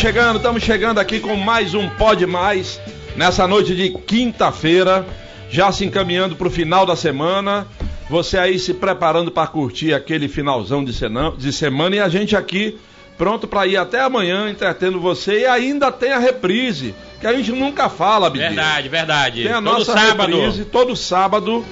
chegando, estamos chegando aqui com mais um Pode Mais nessa noite de quinta-feira, já se encaminhando para o final da semana. Você aí se preparando para curtir aquele finalzão de, de semana e a gente aqui pronto para ir até amanhã entretendo você e ainda tem a reprise que a gente nunca fala, Bibi. Verdade, verdade. Tem a Todo nossa sábado. reprise todo sábado.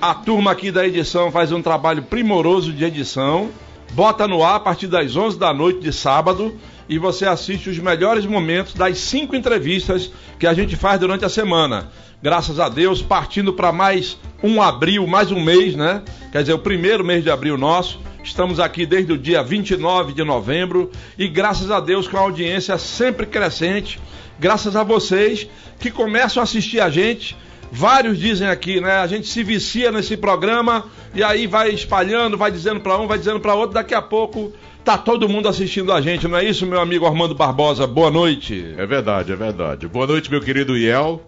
A turma aqui da edição faz um trabalho primoroso de edição. Bota no ar a partir das 11 da noite de sábado e você assiste os melhores momentos das cinco entrevistas que a gente faz durante a semana. Graças a Deus, partindo para mais um abril, mais um mês, né? Quer dizer, o primeiro mês de abril nosso. Estamos aqui desde o dia 29 de novembro e graças a Deus com a audiência sempre crescente. Graças a vocês que começam a assistir a gente. Vários dizem aqui, né? A gente se vicia nesse programa e aí vai espalhando, vai dizendo para um, vai dizendo para outro. Daqui a pouco tá todo mundo assistindo a gente, não é isso, meu amigo Armando Barbosa? Boa noite. É verdade, é verdade. Boa noite, meu querido Iel.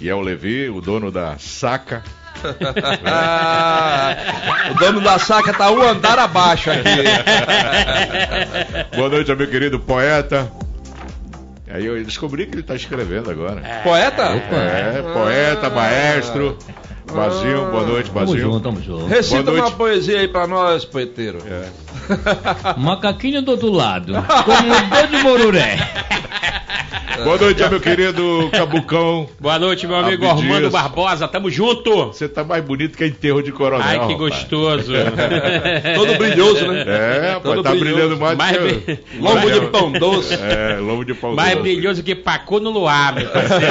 Iel Levi, o dono da Saca. Ah, o dono da saca tá um andar abaixo aqui. Boa noite meu querido poeta. Aí eu descobri que ele está escrevendo agora. Poeta? É, poeta, maestro. Bazinho, boa noite, Tamo Bazinho. junto, tamo junto. Recita Boa uma noite. poesia aí pra nós, poeteiro. É. Macaquinho do outro lado, como um dedo de moruré. Boa noite meu querido Cabucão. Boa noite, meu amigo Abdias. Armando Barbosa. Tamo junto. Você tá mais bonito que enterro de coronel. Ai, que gostoso. Todo brilhoso, né? É, Todo pô, tá brilhoso. brilhando mais, Mais que... bri- Lombo de pão doce. É, lombo de pão Mais doce. brilhoso que pacu no luar, meu parceiro.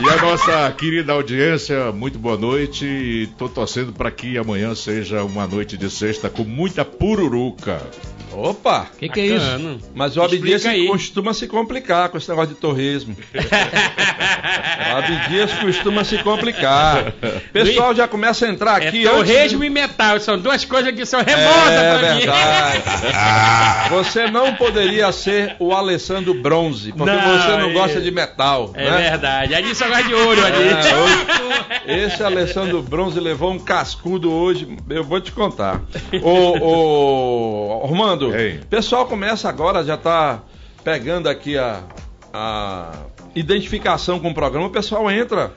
E a nossa querida audiência, muito boa noite. E tô torcendo para que amanhã seja uma noite de sexta com muita pururuca. Opa! Que que é isso? Mas o Abdias costuma se complicar com esse negócio de torresmo. o Abdias costuma se complicar. O pessoal já começa a entrar É aqui. torresmo antes e metal. São duas coisas que são de- remosas É pra mim. verdade. Você não poderia ser o Alessandro Bronze, porque Não, você não é- gosta de metal. É né? verdade. Ali só gosta de ouro ali. É, hoje- esse Alessandro Bronze levou um cascudo hoje, eu vou te contar. Ô, ô Ei. o pessoal começa agora, já tá pegando aqui a, a identificação com o programa, o pessoal entra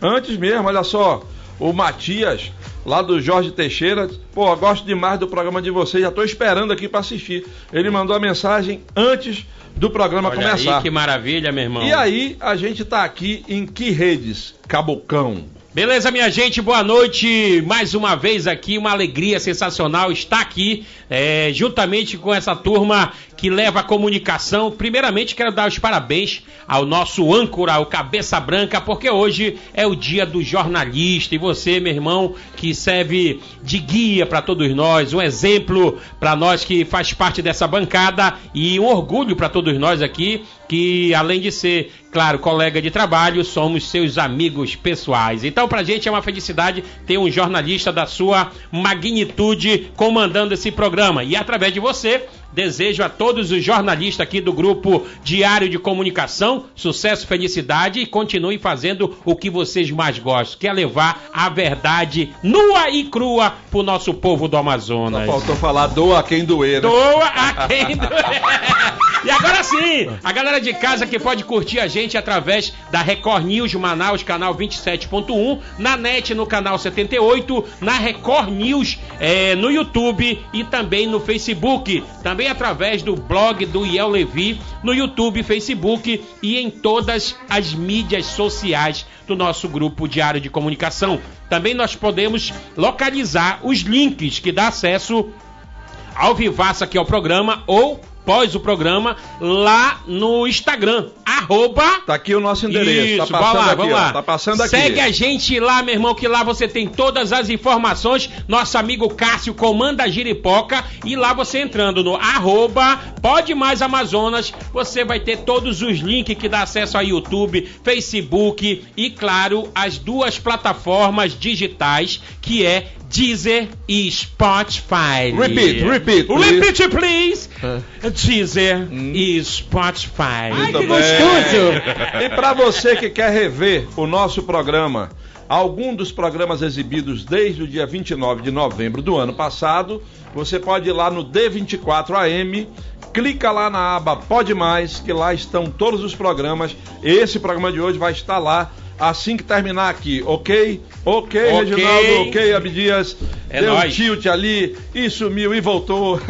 antes mesmo, olha só, o Matias, lá do Jorge Teixeira, pô, eu gosto demais do programa de vocês, já tô esperando aqui para assistir. Ele mandou a mensagem antes do programa Olha começar. aí, que maravilha, meu irmão. E aí, a gente tá aqui em que redes? Cabocão. Beleza, minha gente, boa noite. Mais uma vez aqui, uma alegria sensacional estar aqui, é, juntamente com essa turma que leva a comunicação. Primeiramente, quero dar os parabéns ao nosso âncora, o Cabeça Branca, porque hoje é o dia do jornalista. E você, meu irmão, que serve de guia para todos nós, um exemplo para nós que faz parte dessa bancada e um orgulho para todos nós aqui, que além de ser, claro, colega de trabalho, somos seus amigos pessoais. Então, pra gente é uma felicidade ter um jornalista da sua magnitude comandando esse programa. E através de você, desejo a todos os jornalistas aqui do grupo Diário de Comunicação sucesso, felicidade e continuem fazendo o que vocês mais gostam, que é levar a verdade nua e crua pro nosso povo do Amazonas. Faltou falar doa quem doer. né? Doa a quem doer. E agora sim, a galera de casa que pode curtir a gente através da Record News Manaus, canal 27.1, na net no canal 78, na Record News eh, no YouTube e também no Facebook. Também através do blog do Iel Levi, no YouTube, Facebook e em todas as mídias sociais do nosso grupo Diário de Comunicação. Também nós podemos localizar os links que dá acesso ao vivaço aqui ao programa ou após o programa lá no Instagram. Arroba. Tá aqui o nosso endereço. Isso, tá vamos passando lá, aqui, vamos ó. lá. Tá passando aqui. Segue a gente lá, meu irmão, que lá você tem todas as informações. Nosso amigo Cássio comanda a giripoca. E lá você entrando no arroba Pode Mais Amazonas, você vai ter todos os links que dá acesso a YouTube, Facebook e, claro, as duas plataformas digitais que é Deezer e Spotify. Repeat, repeat, please. Repeat, please. Deezer e Spotify. Muito que bem. gostoso. E para você que quer rever o nosso programa, algum dos programas exibidos desde o dia 29 de novembro do ano passado, você pode ir lá no D24 AM, clica lá na aba Pode Mais, que lá estão todos os programas. Esse programa de hoje vai estar lá assim que terminar aqui, ok? Ok, Ok. Reginaldo, ok, Abdias. É Deu um nóis. tilt ali e sumiu e voltou.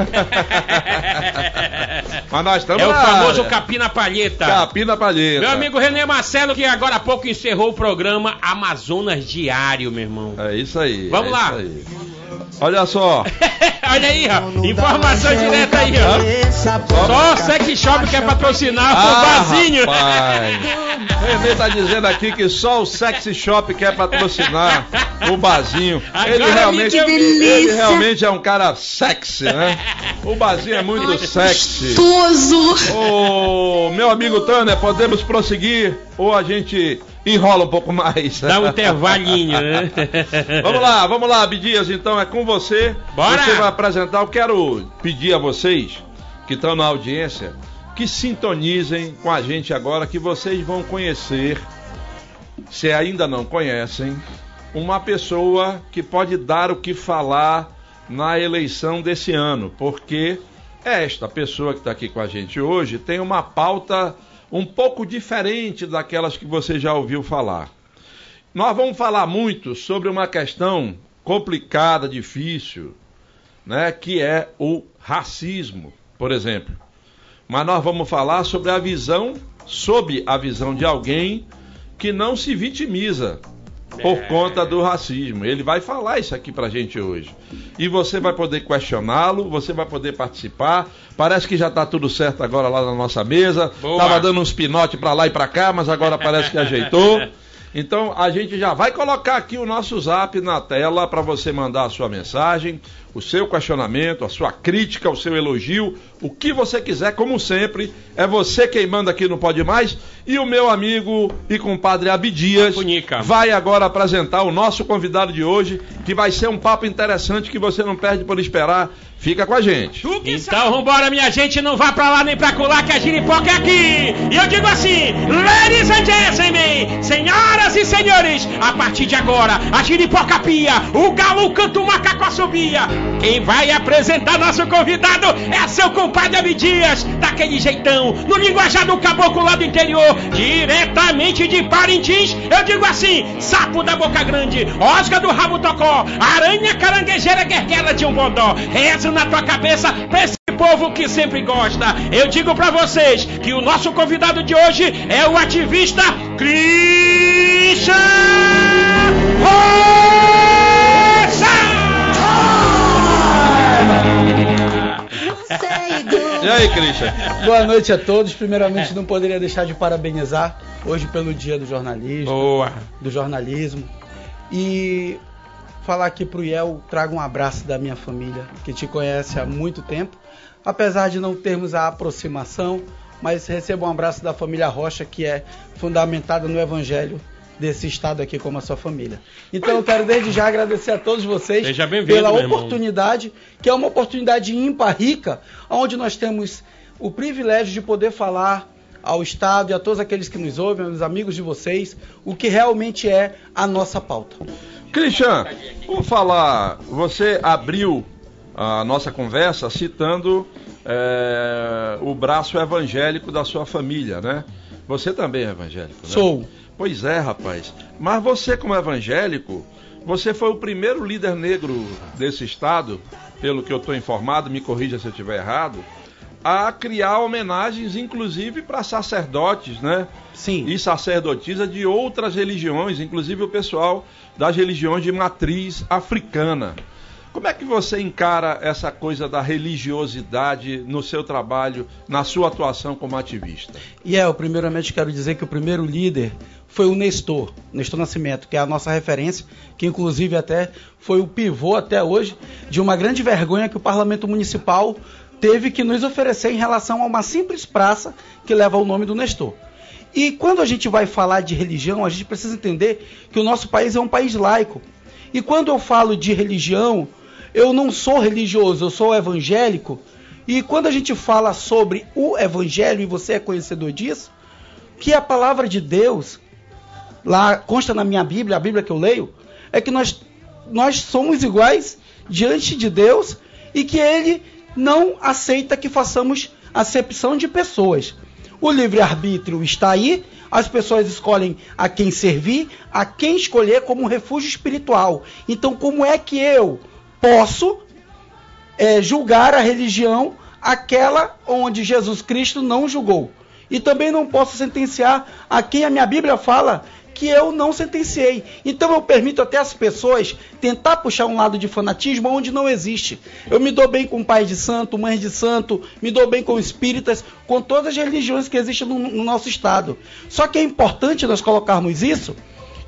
Mas nós estamos É o na famoso área. Capim na Palheta. Capim na palheta. Meu amigo René Marcelo, que agora há pouco encerrou o programa Amazonas Diário, meu irmão. É isso aí. Vamos é lá. isso aí. Olha só. Olha aí, ó. Informação direta aí, ó. Só o Sex Shop quer patrocinar o Ah. O Renê tá dizendo aqui que só o Sexy Shop quer patrocinar o barzinho. Agora Ele me realmente, ele realmente é um cara sexy, né? O barzinho é muito sexy. Ô, meu amigo Tanner, podemos prosseguir ou a gente enrola um pouco mais? Dá um intervalinho, né? Vamos lá, vamos lá, Abdias, então é com você. Bora! Você vai apresentar. Eu quero pedir a vocês que estão na audiência que sintonizem com a gente agora, que vocês vão conhecer, se ainda não conhecem, uma pessoa que pode dar o que falar na eleição desse ano, porque esta pessoa que está aqui com a gente hoje tem uma pauta um pouco diferente daquelas que você já ouviu falar. Nós vamos falar muito sobre uma questão complicada, difícil, né, que é o racismo, por exemplo. Mas nós vamos falar sobre a visão, sob a visão de alguém que não se vitimiza por conta do racismo. Ele vai falar isso aqui pra gente hoje. E você vai poder questioná-lo, você vai poder participar. Parece que já tá tudo certo agora lá na nossa mesa. Boa. Tava dando uns pinote pra lá e pra cá, mas agora parece que ajeitou. Então a gente já vai colocar aqui o nosso zap na tela para você mandar a sua mensagem, o seu questionamento, a sua crítica, o seu elogio, o que você quiser, como sempre, é você quem manda aqui no Pode Mais e o meu amigo e compadre Abdias Punica. vai agora apresentar o nosso convidado de hoje, que vai ser um papo interessante que você não perde por esperar. Fica com a gente. Então vambora, minha gente, não vá pra lá nem pra colar que a giripoca é aqui. E eu digo assim, ladies and gentlemen, senhoras e senhores, a partir de agora, a giripoca pia, o galo canta o macaco assobia. Quem vai apresentar nosso convidado é seu compadre Abdias, daquele jeitão, no linguajar do caboclo lá do interior, diretamente de Parintins, eu digo assim, sapo da boca grande, osga do rabo tocó, aranha caranguejeira guerguela de um bodó, rezo na tua cabeça esse povo que sempre gosta. Eu digo pra vocês que o nosso convidado de hoje é o ativista Christian E aí, Christian? Boa noite a todos. Primeiramente, não poderia deixar de parabenizar hoje pelo Dia do Jornalismo, Boa. do jornalismo. E falar aqui pro Iel, trago um abraço da minha família, que te conhece há muito tempo. Apesar de não termos a aproximação, mas receba um abraço da família Rocha, que é fundamentada no Evangelho desse estado aqui como a sua família. Então eu quero desde já agradecer a todos vocês pela oportunidade, que é uma oportunidade ímpar, rica, onde nós temos o privilégio de poder falar ao Estado e a todos aqueles que nos ouvem, aos amigos de vocês, o que realmente é a nossa pauta. Christian, vamos falar. Você abriu a nossa conversa citando é, o braço evangélico da sua família, né? Você também é evangélico, né? Sou. Pois é, rapaz. Mas você, como evangélico, você foi o primeiro líder negro desse estado, pelo que eu estou informado, me corrija se eu estiver errado, a criar homenagens, inclusive para sacerdotes, né? Sim. E sacerdotisas de outras religiões, inclusive o pessoal das religiões de matriz africana. Como é que você encara essa coisa da religiosidade no seu trabalho, na sua atuação como ativista? E é, eu primeiramente quero dizer que o primeiro líder foi o Nestor, Nestor Nascimento, que é a nossa referência, que inclusive até foi o pivô até hoje de uma grande vergonha que o Parlamento Municipal teve que nos oferecer em relação a uma simples praça que leva o nome do Nestor. E quando a gente vai falar de religião, a gente precisa entender que o nosso país é um país laico. E quando eu falo de religião, eu não sou religioso, eu sou evangélico. E quando a gente fala sobre o evangelho, e você é conhecedor disso, que a palavra de Deus, lá consta na minha Bíblia, a Bíblia que eu leio, é que nós, nós somos iguais diante de Deus e que Ele não aceita que façamos acepção de pessoas. O livre-arbítrio está aí, as pessoas escolhem a quem servir, a quem escolher como refúgio espiritual. Então, como é que eu, posso é, julgar a religião aquela onde Jesus Cristo não julgou. E também não posso sentenciar a quem a minha Bíblia fala que eu não sentenciei. Então eu permito até as pessoas tentar puxar um lado de fanatismo onde não existe. Eu me dou bem com pais de santo, mães de santo, me dou bem com espíritas, com todas as religiões que existem no, no nosso estado. Só que é importante nós colocarmos isso,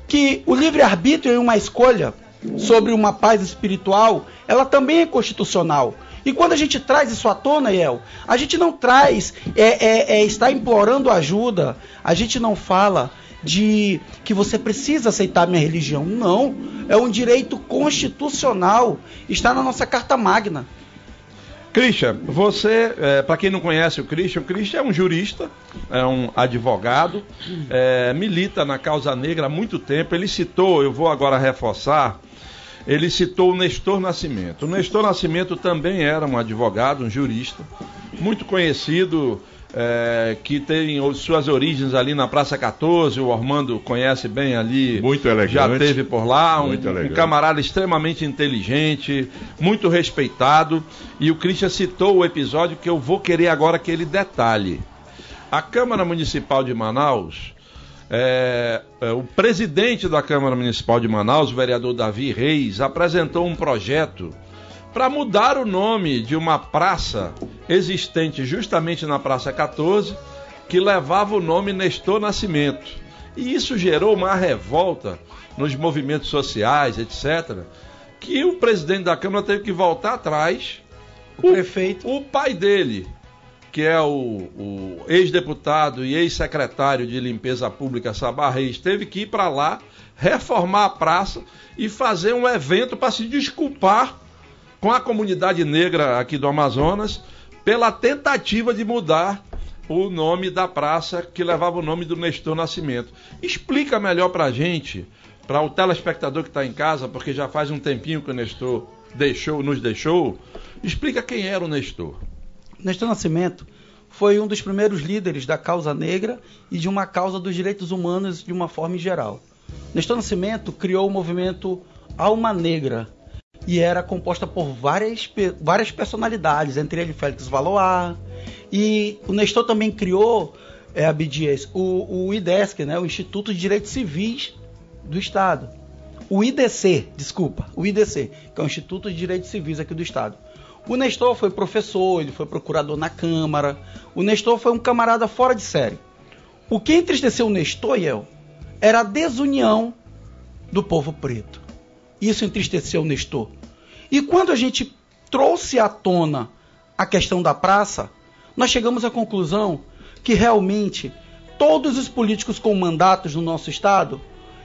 que o livre-arbítrio é uma escolha sobre uma paz espiritual, ela também é constitucional. E quando a gente traz isso à tona, El, a gente não traz, é, é, é, está implorando ajuda, a gente não fala de que você precisa aceitar minha religião. Não, é um direito constitucional, está na nossa Carta Magna. Christian, você, é, para quem não conhece o Christian, o Christian é um jurista, é um advogado, é, milita na causa negra há muito tempo. Ele citou, eu vou agora reforçar, ele citou o Nestor Nascimento. O Nestor Nascimento também era um advogado, um jurista, muito conhecido, é, que tem suas origens ali na Praça 14. O Ormando conhece bem ali. Muito elegante. Já teve por lá. Um, um camarada extremamente inteligente, muito respeitado. E o Christian citou o episódio que eu vou querer agora que ele detalhe. A Câmara Municipal de Manaus é, é, o presidente da Câmara Municipal de Manaus, o vereador Davi Reis, apresentou um projeto para mudar o nome de uma praça existente justamente na Praça 14, que levava o nome Nestor Nascimento. E isso gerou uma revolta nos movimentos sociais, etc., que o presidente da Câmara teve que voltar atrás. O, o prefeito. O pai dele, que é o, o ex-deputado e ex-secretário de limpeza pública Sabá Reis, teve que ir para lá, reformar a praça e fazer um evento para se desculpar com a comunidade negra aqui do Amazonas pela tentativa de mudar o nome da praça que levava o nome do Nestor Nascimento. Explica melhor para a gente, para o telespectador que está em casa, porque já faz um tempinho que o Nestor deixou, nos deixou, explica quem era o Nestor. Nestor Nascimento foi um dos primeiros líderes da causa negra e de uma causa dos direitos humanos de uma forma geral. Nestor Nascimento criou o movimento Alma Negra e era composta por várias, várias personalidades, entre eles Félix Valois. E o Nestor também criou, é, o, o IDESC, né, o Instituto de Direitos Civis do Estado. O IDC, desculpa, o IDC, que é o Instituto de Direitos Civis aqui do Estado. O Nestor foi professor, ele foi procurador na Câmara. O Nestor foi um camarada fora de série. O que entristeceu o Nestor, El, era a desunião do povo preto. Isso entristeceu o Nestor. E quando a gente trouxe à tona a questão da praça, nós chegamos à conclusão que realmente todos os políticos com mandatos no nosso estado,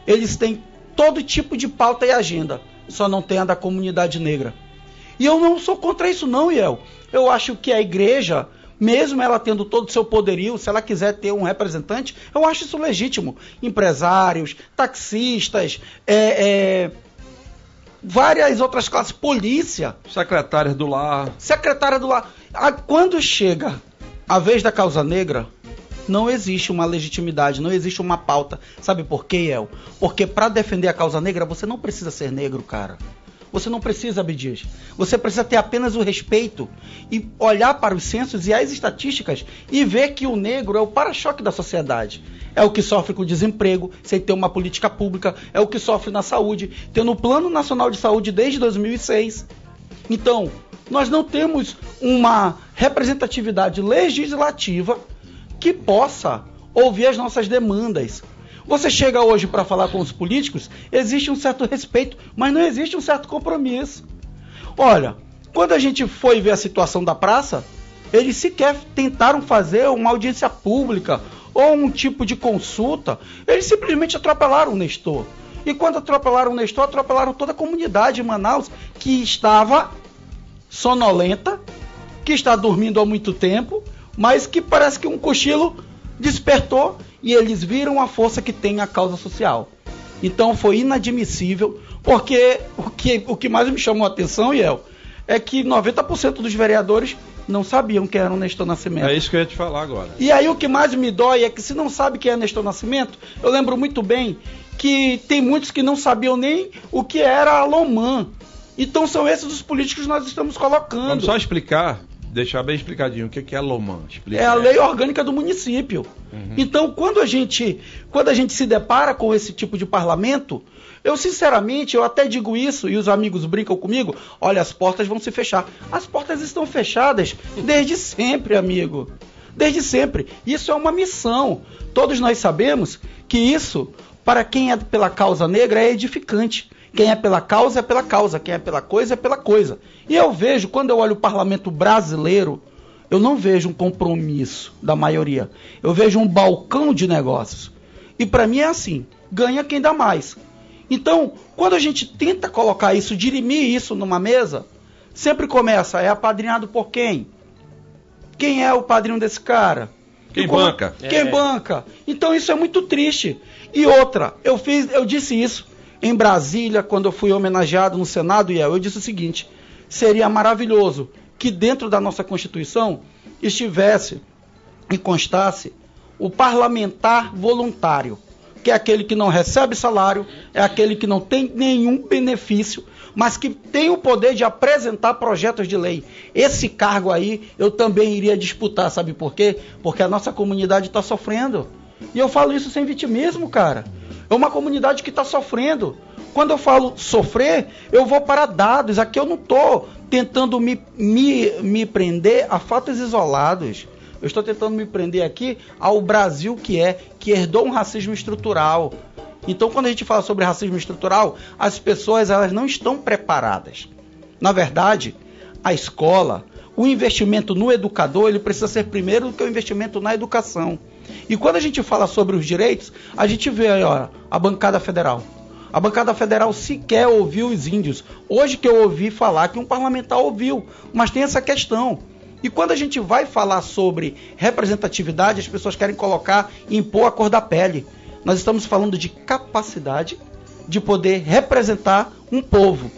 eles têm todo tipo de pauta e agenda, só não tem a da comunidade negra. E eu não sou contra isso, não, Iel. Eu acho que a igreja, mesmo ela tendo todo o seu poderio, se ela quiser ter um representante, eu acho isso legítimo. Empresários, taxistas, é, é, várias outras classes, polícia. Secretárias do lar. Secretária do lar. Quando chega a vez da causa negra, não existe uma legitimidade, não existe uma pauta. Sabe por quê, El? Porque para defender a causa negra, você não precisa ser negro, cara. Você não precisa, Abdias. Você precisa ter apenas o respeito e olhar para os censos e as estatísticas e ver que o negro é o para-choque da sociedade. É o que sofre com desemprego, sem ter uma política pública, é o que sofre na saúde, tendo o Plano Nacional de Saúde desde 2006 Então, nós não temos uma representatividade legislativa que possa ouvir as nossas demandas. Você chega hoje para falar com os políticos, existe um certo respeito, mas não existe um certo compromisso. Olha, quando a gente foi ver a situação da praça, eles sequer tentaram fazer uma audiência pública ou um tipo de consulta. Eles simplesmente atropelaram o Nestor. E quando atropelaram o Nestor, atropelaram toda a comunidade de Manaus que estava sonolenta, que está dormindo há muito tempo, mas que parece que um cochilo despertou e eles viram a força que tem a causa social. Então foi inadmissível, porque o que, o que mais me chamou a atenção, Iel, é que 90% dos vereadores não sabiam quem era o Nestor Nascimento. É isso que eu ia te falar agora. E aí o que mais me dói é que se não sabe quem é Nestor Nascimento, eu lembro muito bem que tem muitos que não sabiam nem o que era a Lomã. Então são esses os políticos que nós estamos colocando. Vamos só explicar, deixar bem explicadinho o que é a Lomã. Explica. É a lei orgânica do município. Uhum. Então, quando a gente, quando a gente se depara com esse tipo de parlamento, eu sinceramente, eu até digo isso e os amigos brincam comigo, olha, as portas vão se fechar. As portas estão fechadas desde sempre, amigo. Desde sempre. Isso é uma missão. Todos nós sabemos que isso, para quem é pela causa negra, é edificante. Quem é pela causa é pela causa, quem é pela coisa é pela coisa. E eu vejo, quando eu olho o parlamento brasileiro, eu não vejo um compromisso da maioria. Eu vejo um balcão de negócios. E para mim é assim: ganha quem dá mais. Então, quando a gente tenta colocar isso, dirimir isso numa mesa, sempre começa: é apadrinhado por quem? Quem é o padrinho desse cara? Quem banca? Quem é. banca? Então isso é muito triste. E outra, eu fiz, eu disse isso em Brasília quando eu fui homenageado no Senado e eu disse o seguinte: seria maravilhoso que dentro da nossa Constituição estivesse e constasse o parlamentar voluntário, que é aquele que não recebe salário, é aquele que não tem nenhum benefício, mas que tem o poder de apresentar projetos de lei. Esse cargo aí eu também iria disputar, sabe por quê? Porque a nossa comunidade está sofrendo. E eu falo isso sem vitimismo, cara. É uma comunidade que está sofrendo. Quando eu falo sofrer, eu vou para dados. Aqui eu não estou tentando me, me, me prender a fatos isolados. Eu estou tentando me prender aqui ao Brasil que é, que herdou um racismo estrutural. Então, quando a gente fala sobre racismo estrutural, as pessoas elas não estão preparadas. Na verdade, a escola, o investimento no educador, ele precisa ser primeiro do que o investimento na educação. E quando a gente fala sobre os direitos, a gente vê aí, ó, a bancada federal. A bancada federal sequer ouviu os índios. Hoje que eu ouvi falar que um parlamentar ouviu, mas tem essa questão. E quando a gente vai falar sobre representatividade, as pessoas querem colocar e impor a cor da pele. Nós estamos falando de capacidade de poder representar um povo.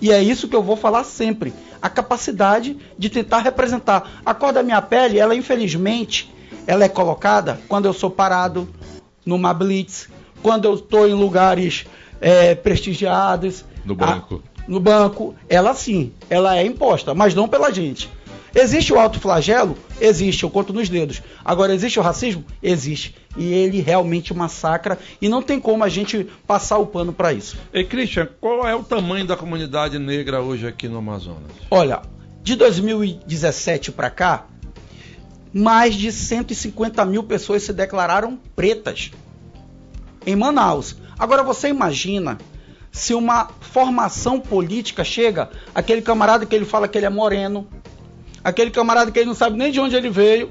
E é isso que eu vou falar sempre. A capacidade de tentar representar. A cor da minha pele, ela infelizmente, ela é colocada quando eu sou parado numa blitz, quando eu estou em lugares é, prestigiados. No banco. A, no banco, ela sim, ela é imposta, mas não pela gente. Existe o alto flagelo? Existe, eu conto nos dedos. Agora, existe o racismo? Existe. E ele realmente massacra e não tem como a gente passar o pano para isso. E Christian, qual é o tamanho da comunidade negra hoje aqui no Amazonas? Olha, de 2017 para cá, mais de 150 mil pessoas se declararam pretas em Manaus. Agora você imagina se uma formação política chega, aquele camarada que ele fala que ele é moreno, aquele camarada que ele não sabe nem de onde ele veio,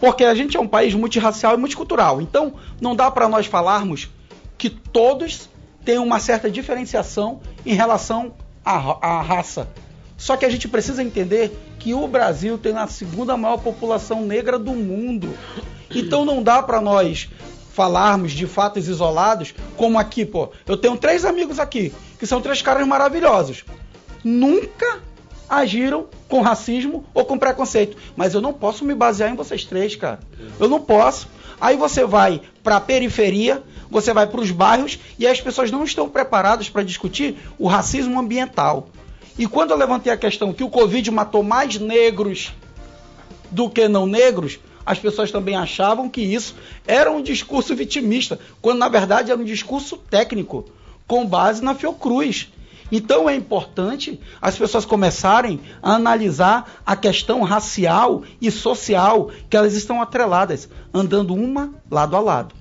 porque a gente é um país multirracial e multicultural. Então, não dá para nós falarmos que todos têm uma certa diferenciação em relação à, raça. Só que a gente precisa entender que o Brasil tem a segunda maior população negra do mundo. Então não dá para nós falarmos de fatos isolados, como aqui, pô. Eu tenho três amigos aqui, que são três caras maravilhosos. Nunca agiram com racismo ou com preconceito. Mas eu não posso me basear em vocês três, cara. Eu não posso. Aí você vai para a periferia, você vai para os bairros e as pessoas não estão preparadas para discutir o racismo ambiental. E quando eu levantei a questão que o Covid matou mais negros do que não negros, as pessoas também achavam que isso era um discurso vitimista, quando na verdade era um discurso técnico, com base na Fiocruz. Então é importante as pessoas começarem a analisar a questão racial e social que elas estão atreladas, andando uma lado a lado.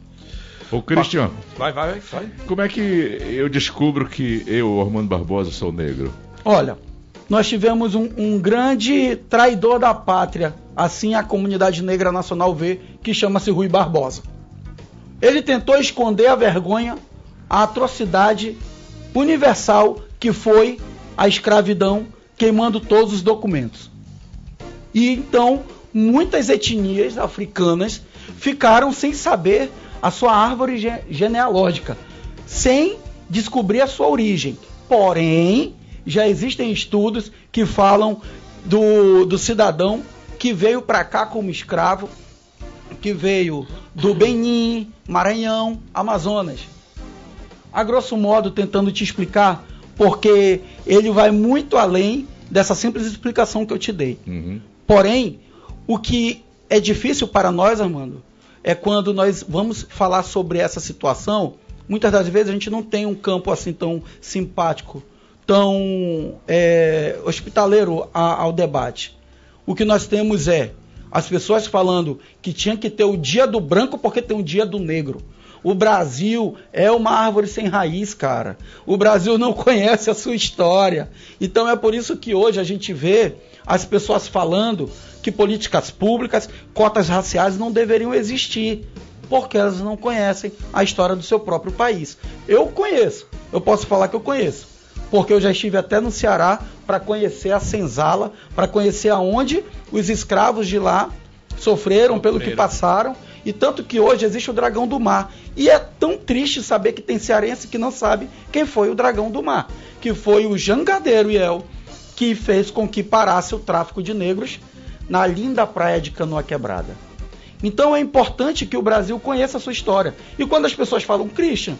Ô, Cristiano, Vai, vai, vai. como é que eu descubro que eu, Armando Barbosa, sou negro? Olha, nós tivemos um, um grande traidor da pátria, assim a comunidade negra nacional vê, que chama-se Rui Barbosa. Ele tentou esconder a vergonha, a atrocidade universal que foi a escravidão, queimando todos os documentos. E então muitas etnias africanas ficaram sem saber a sua árvore ge- genealógica, sem descobrir a sua origem. Porém, já existem estudos que falam do, do cidadão que veio para cá como escravo, que veio do Benin, Maranhão, Amazonas. A grosso modo, tentando te explicar, porque ele vai muito além dessa simples explicação que eu te dei. Uhum. Porém, o que é difícil para nós, Armando, é quando nós vamos falar sobre essa situação. Muitas das vezes a gente não tem um campo assim tão simpático, tão é, hospitaleiro a- ao debate. O que nós temos é as pessoas falando que tinha que ter o dia do branco porque tem o dia do negro. O Brasil é uma árvore sem raiz, cara. O Brasil não conhece a sua história. Então é por isso que hoje a gente vê as pessoas falando que políticas públicas, cotas raciais não deveriam existir, porque elas não conhecem a história do seu próprio país. Eu conheço, eu posso falar que eu conheço, porque eu já estive até no Ceará para conhecer a senzala, para conhecer aonde os escravos de lá sofreram pelo que passaram e tanto que hoje existe o dragão do mar. E é tão triste saber que tem cearense que não sabe quem foi o dragão do mar, que foi o jangadeiro Iel, que fez com que parasse o tráfico de negros na linda praia de Canoa Quebrada. Então é importante que o Brasil conheça a sua história. E quando as pessoas falam, Christian,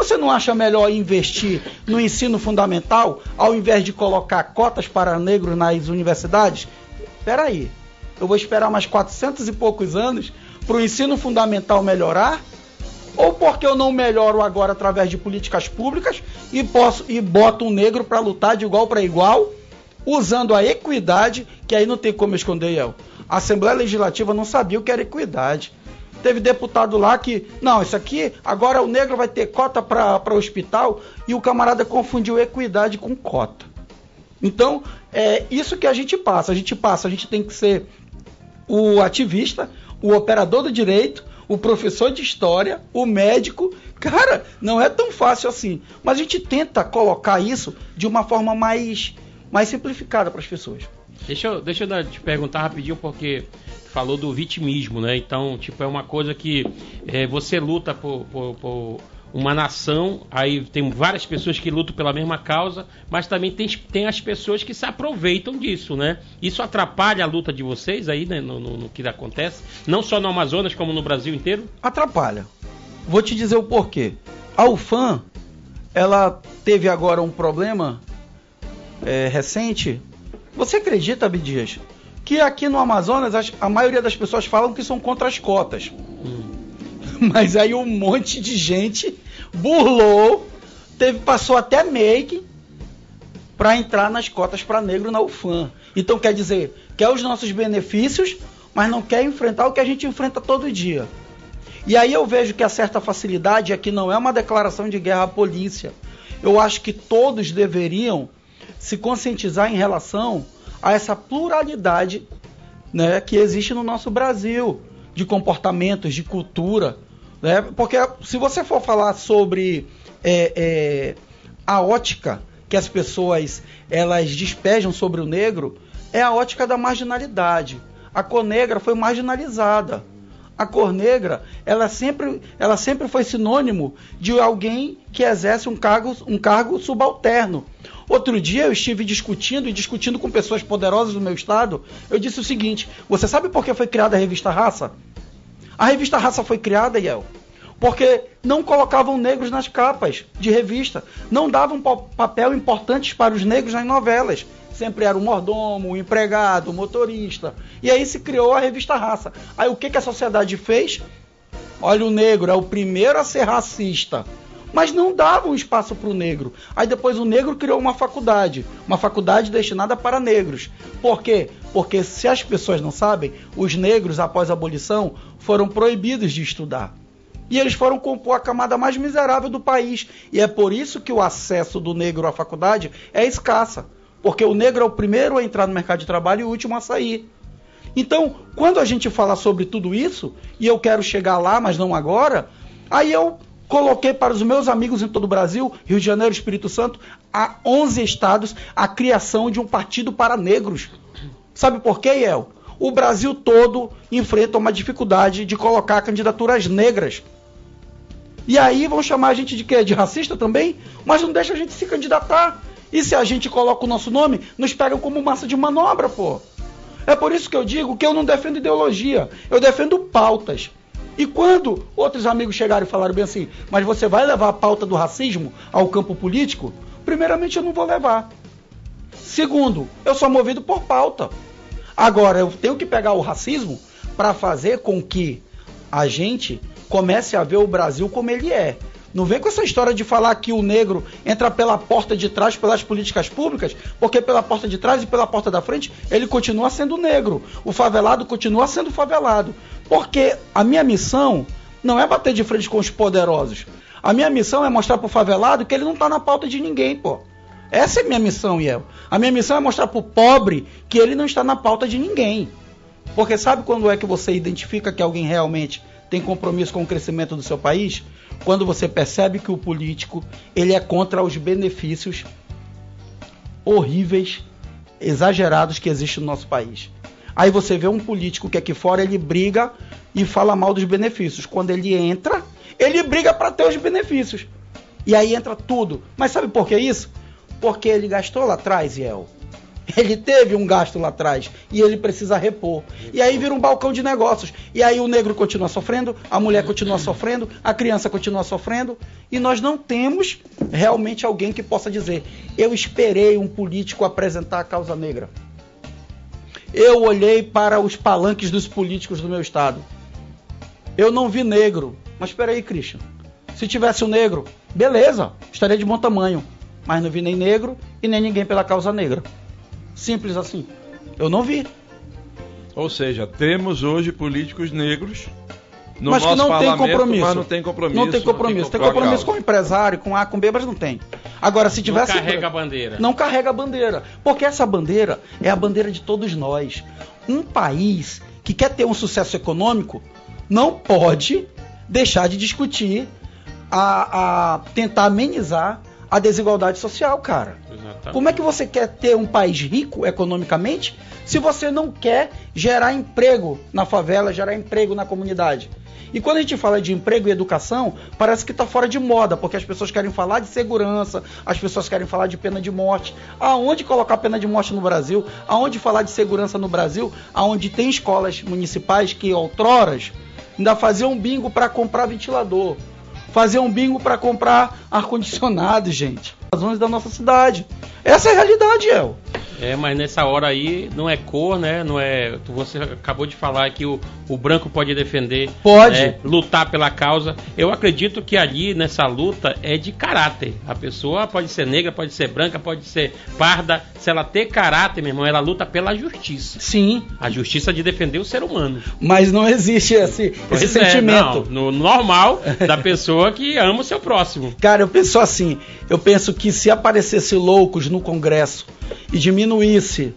você não acha melhor investir no ensino fundamental ao invés de colocar cotas para negros nas universidades? Espera aí, eu vou esperar mais 400 e poucos anos para o ensino fundamental melhorar? Ou porque eu não melhoro agora através de políticas públicas e posso e boto um negro para lutar de igual para igual, usando a equidade, que aí não tem como esconder, El. A Assembleia Legislativa não sabia o que era equidade. Teve deputado lá que, não, isso aqui, agora o negro vai ter cota para hospital, e o camarada confundiu equidade com cota. Então, é isso que a gente passa. A gente passa, a gente tem que ser o ativista, o operador do direito, o professor de história, o médico. Cara, não é tão fácil assim. Mas a gente tenta colocar isso de uma forma mais, mais simplificada para as pessoas. Deixa eu, deixa eu te perguntar rapidinho, porque falou do vitimismo, né? Então, tipo, é uma coisa que é, você luta por, por- por uma nação, aí tem várias pessoas que lutam pela mesma causa, mas também tem, tem as pessoas que se aproveitam disso, né? Isso atrapalha a luta de vocês aí, né? No, no- no que acontece, não só no Amazonas, como no Brasil inteiro? Atrapalha. Vou te dizer o porquê. A UFAM, ela teve agora um problema é, recente. Você acredita, Abdias, que aqui no Amazonas as- a maioria das pessoas falam que são contra as cotas. Mas aí um monte de gente burlou, teve, passou até make para entrar nas cotas para negro na UFAM. Então quer dizer, quer os nossos benefícios, mas não quer enfrentar o que a gente enfrenta todo dia. E aí eu vejo que a certa facilidade aqui não é uma declaração de guerra à polícia. Eu acho que todos deveriam se conscientizar em relação a essa pluralidade né, que existe no nosso Brasil de comportamentos, de cultura. Né? Porque se você for falar sobre é, é, a ótica que as pessoas elas despejam sobre o negro, é a ótica da marginalidade. A cor negra foi marginalizada. A cor negra, ela sempre, ela sempre foi sinônimo de alguém que exerce um cargo, um cargo subalterno. Outro dia eu estive discutindo e discutindo com pessoas poderosas do meu estado. Eu disse o seguinte: você sabe por que foi criada a revista Raça? A revista Raça foi criada, Iel, porque não colocavam negros nas capas de revista, não davam pa- papel importantes para os negros nas novelas. Sempre era o mordomo, o empregado, o motorista. E aí se criou a revista Raça. Aí o que, que a sociedade fez? Olha, o negro é o primeiro a ser racista. mas não davam espaço para o negro. Aí depois o negro criou uma faculdade, uma faculdade destinada para negros. Por quê? Porque se as pessoas não sabem, os negros após a abolição foram proibidos de estudar. E eles foram compor a camada mais miserável do país. E é por isso que o acesso do negro à faculdade é escassa. Porque o negro é o primeiro a entrar no mercado de trabalho e o último a sair. Então, quando a gente fala sobre tudo isso, e eu quero chegar lá, mas não agora, aí eu coloquei para os meus amigos em todo o Brasil, Rio de Janeiro, Espírito Santo, a 11 estados, a criação de um partido para negros. Sabe por quê, El? O Brasil todo enfrenta uma dificuldade de colocar candidaturas negras. E aí vão chamar a gente de quê? De racista também? Mas não deixa a gente se candidatar. E se a gente coloca o nosso nome, nos pegam como massa de manobra, pô. É por isso que eu digo que eu não defendo ideologia, eu defendo pautas. E quando outros amigos chegaram e falaram bem assim, mas você vai levar a pauta do racismo ao campo político? Primeiramente, eu não vou levar. Segundo, eu sou movido por pauta. Agora, eu tenho que pegar o racismo para fazer com que a gente comece a ver o Brasil como ele é. Não vem com essa história de falar que o negro entra pela porta de trás pelas políticas públicas, porque pela porta de trás e pela porta da frente ele continua sendo negro. O favelado continua sendo favelado. Porque a minha missão não é bater de frente com os poderosos. A minha missão é mostrar pro favelado que ele não está na pauta de ninguém, pô. Essa é a minha missão, Iel. A minha missão é mostrar pro pobre que ele não está na pauta de ninguém. Porque sabe quando é que você identifica que alguém realmente tem compromisso com o crescimento do seu país? Quando você percebe que o político ele é contra os benefícios horríveis, exagerados que existem no nosso país. Aí você vê um político que aqui fora ele briga e fala mal dos benefícios. Quando ele entra, ele briga para ter os benefícios. E aí entra tudo. Mas sabe por que isso? Porque ele gastou lá atrás, Iel. Ele teve um gasto lá atrás e ele precisa repor. E aí vira um balcão de negócios. E aí o negro continua sofrendo, a mulher continua sofrendo, a criança continua sofrendo. E nós não temos realmente alguém que possa dizer: eu esperei um político apresentar a causa negra. Eu olhei para os palanques dos políticos do meu estado. Eu não vi negro. Mas espera aí, Christian. Se tivesse um negro, beleza, estaria de bom tamanho. Mas não vi nem negro e nem ninguém pela causa negra. Simples assim. Eu não vi. Ou seja, temos hoje políticos negros no mas que não tem compromisso. mas não tem compromisso. Não tem compromisso. Tem com a compromisso com o empresário, com A, com B, mas não tem. Agora, se tivesse. Não carrega a bandeira. Não carrega a bandeira. Porque essa bandeira é a bandeira de todos nós. Um país que quer ter um sucesso econômico não pode deixar de discutir a, a tentar amenizar a desigualdade social, cara. Exatamente. Como é que você quer ter um país rico economicamente se você não quer gerar emprego na favela, gerar emprego na comunidade? E quando a gente fala de emprego e educação, parece que está fora de moda, porque as pessoas querem falar de segurança, as pessoas querem falar de pena de morte. Aonde colocar pena de morte no Brasil? Aonde falar de segurança no Brasil? Aonde tem escolas municipais que outroras ainda faziam bingo para comprar ventilador, faziam um bingo para comprar ar-condicionado, gente. Razões da nossa cidade. Essa é a realidade, El. É, mas nessa hora aí não é cor, né? Não é. Você acabou de falar que o, o branco pode defender, Pode. né, lutar pela causa. Eu acredito que ali nessa luta é de caráter. A pessoa pode ser negra, pode ser branca, pode ser parda. Se ela ter caráter, meu irmão, ela luta pela justiça. Sim, A justiça de defender o ser humano. mas não existe esse, Pois esse é, sentimento. não, no normal da pessoa que ama o seu próximo. Cara, eu penso assim, eu penso que se aparecesse loucos no Congresso e diminuísse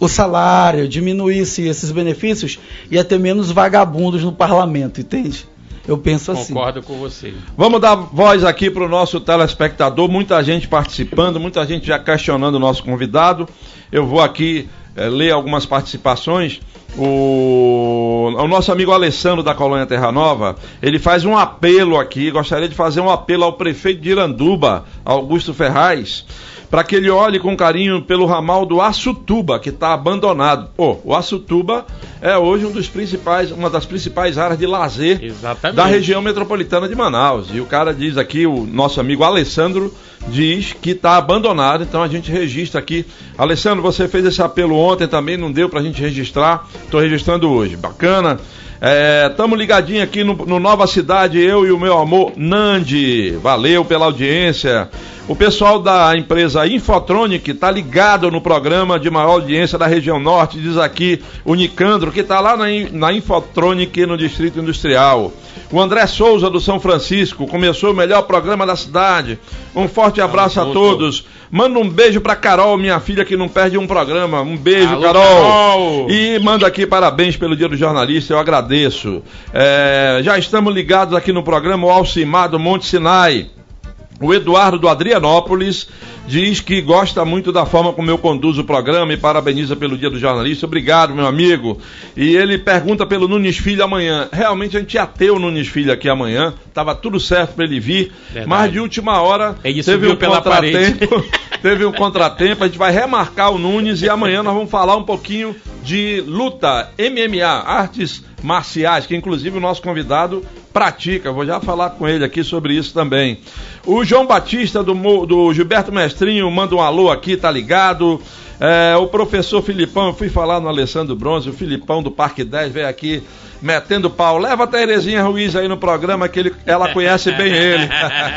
o salário, diminuísse esses benefícios, ia ter menos vagabundos no parlamento, entende? Eu penso assim. Concordo com você. Vamos dar voz aqui para o nosso telespectador, muita gente participando, muita gente já questionando o nosso convidado. Eu vou aqui eh, ler algumas participações. O, o nosso amigo Alessandro da Colônia Terra Nova, ele faz um apelo aqui, gostaria de fazer um apelo ao prefeito de Iranduba, Augusto Ferraz, para que ele olhe com carinho pelo ramal do Açutuba, que está abandonado. O Açutuba é hoje um dos principais, uma das principais áreas de lazer Exatamente. da região metropolitana de Manaus. E o cara diz aqui, o nosso amigo Alessandro diz que está abandonado, então a gente registra aqui. Alessandro, você fez esse apelo ontem também, não deu para a gente registrar, estou registrando hoje. Bacana. Estamos é, ligadinhos aqui no, no Nova Cidade, eu e o meu amor Nandi. Valeu pela audiência. O pessoal da empresa Infotronic está ligado no programa de maior audiência da região norte, diz aqui o Nicandro, que está lá na, na Infotronic no Distrito Industrial. O André Souza do São Francisco começou o melhor programa da cidade. Um forte abraço a todos. Manda um beijo pra Carol, minha filha que não perde um programa. Um beijo, Alô, Carol. Carol. E manda aqui parabéns pelo Dia do Jornalista, eu agradeço. É, já estamos ligados aqui no programa o Alcimar do Monte Sinai. O Eduardo do Adrianópolis diz que gosta muito da forma como eu conduzo o programa e parabeniza pelo Dia do Jornalista. Obrigado, meu amigo. E ele pergunta pelo Nunes Filho amanhã. Realmente a gente ia ter o Nunes Filho aqui amanhã. Tava tudo certo para ele vir, Verdade. mas de última hora ele teve um contratempo. teve um contratempo. A gente vai remarcar o Nunes e amanhã nós vamos falar um pouquinho de luta, MMA, artes marciais, que inclusive o nosso convidado pratica. Vou já falar com ele aqui sobre isso também. O João Batista do, do Gilberto Mestrinho manda um alô aqui, tá ligado? É, o professor Filipão, eu fui falar no Alessandro Bronze, o Filipão do Parque 10 veio aqui metendo pau. Leva a Terezinha Ruiz aí no programa que ele, ela conhece bem ele.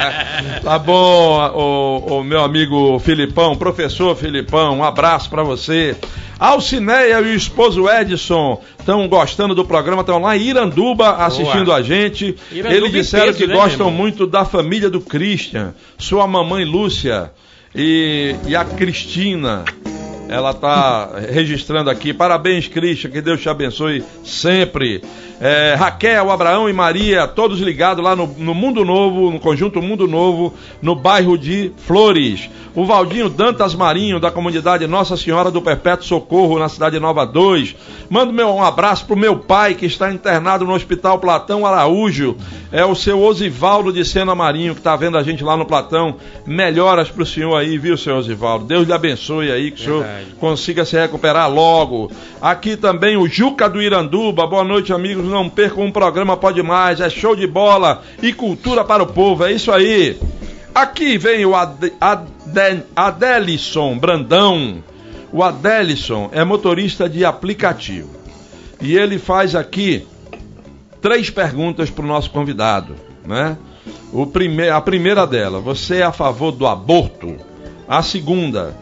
tá bom, o, o, meu amigo Filipão, professor Filipão, um abraço para você. Alcineia e o esposo Edson estão gostando do programa, estão lá em Iranduba assistindo Boa. a gente. Iranduba Eles disseram peso, que né, gostam muito da família do Christian, sua mamãe Lúcia e, e a Cristina. Ela está registrando aqui. Parabéns, Cristian, que Deus te abençoe sempre. É, Raquel, Abraão e Maria, todos ligados lá no, no Mundo Novo, no Conjunto Mundo Novo, no bairro de Flores o Valdinho Dantas Marinho, da comunidade Nossa Senhora do Perpétuo Socorro, na cidade Nova 2. Mando meu, um abraço pro meu pai, que está internado no Hospital Platão Araújo. É o seu Osivaldo de Sena Marinho, que está vendo a gente lá no Platão. Melhoras pro senhor aí, viu, senhor Osivaldo? Deus lhe abençoe aí, que o senhor consiga se recuperar logo. Aqui também o Juca do Iranduba. Boa noite, amigos. Não percam um programa Pode Mais. É show de bola e cultura para o povo. É isso aí. Aqui vem o Ad, Ad, Adelison Brandão. O Adelison é motorista de aplicativo. E ele faz aqui três perguntas para o nosso convidado. Né? O prime a primeira dela, você é a favor do aborto? A segunda,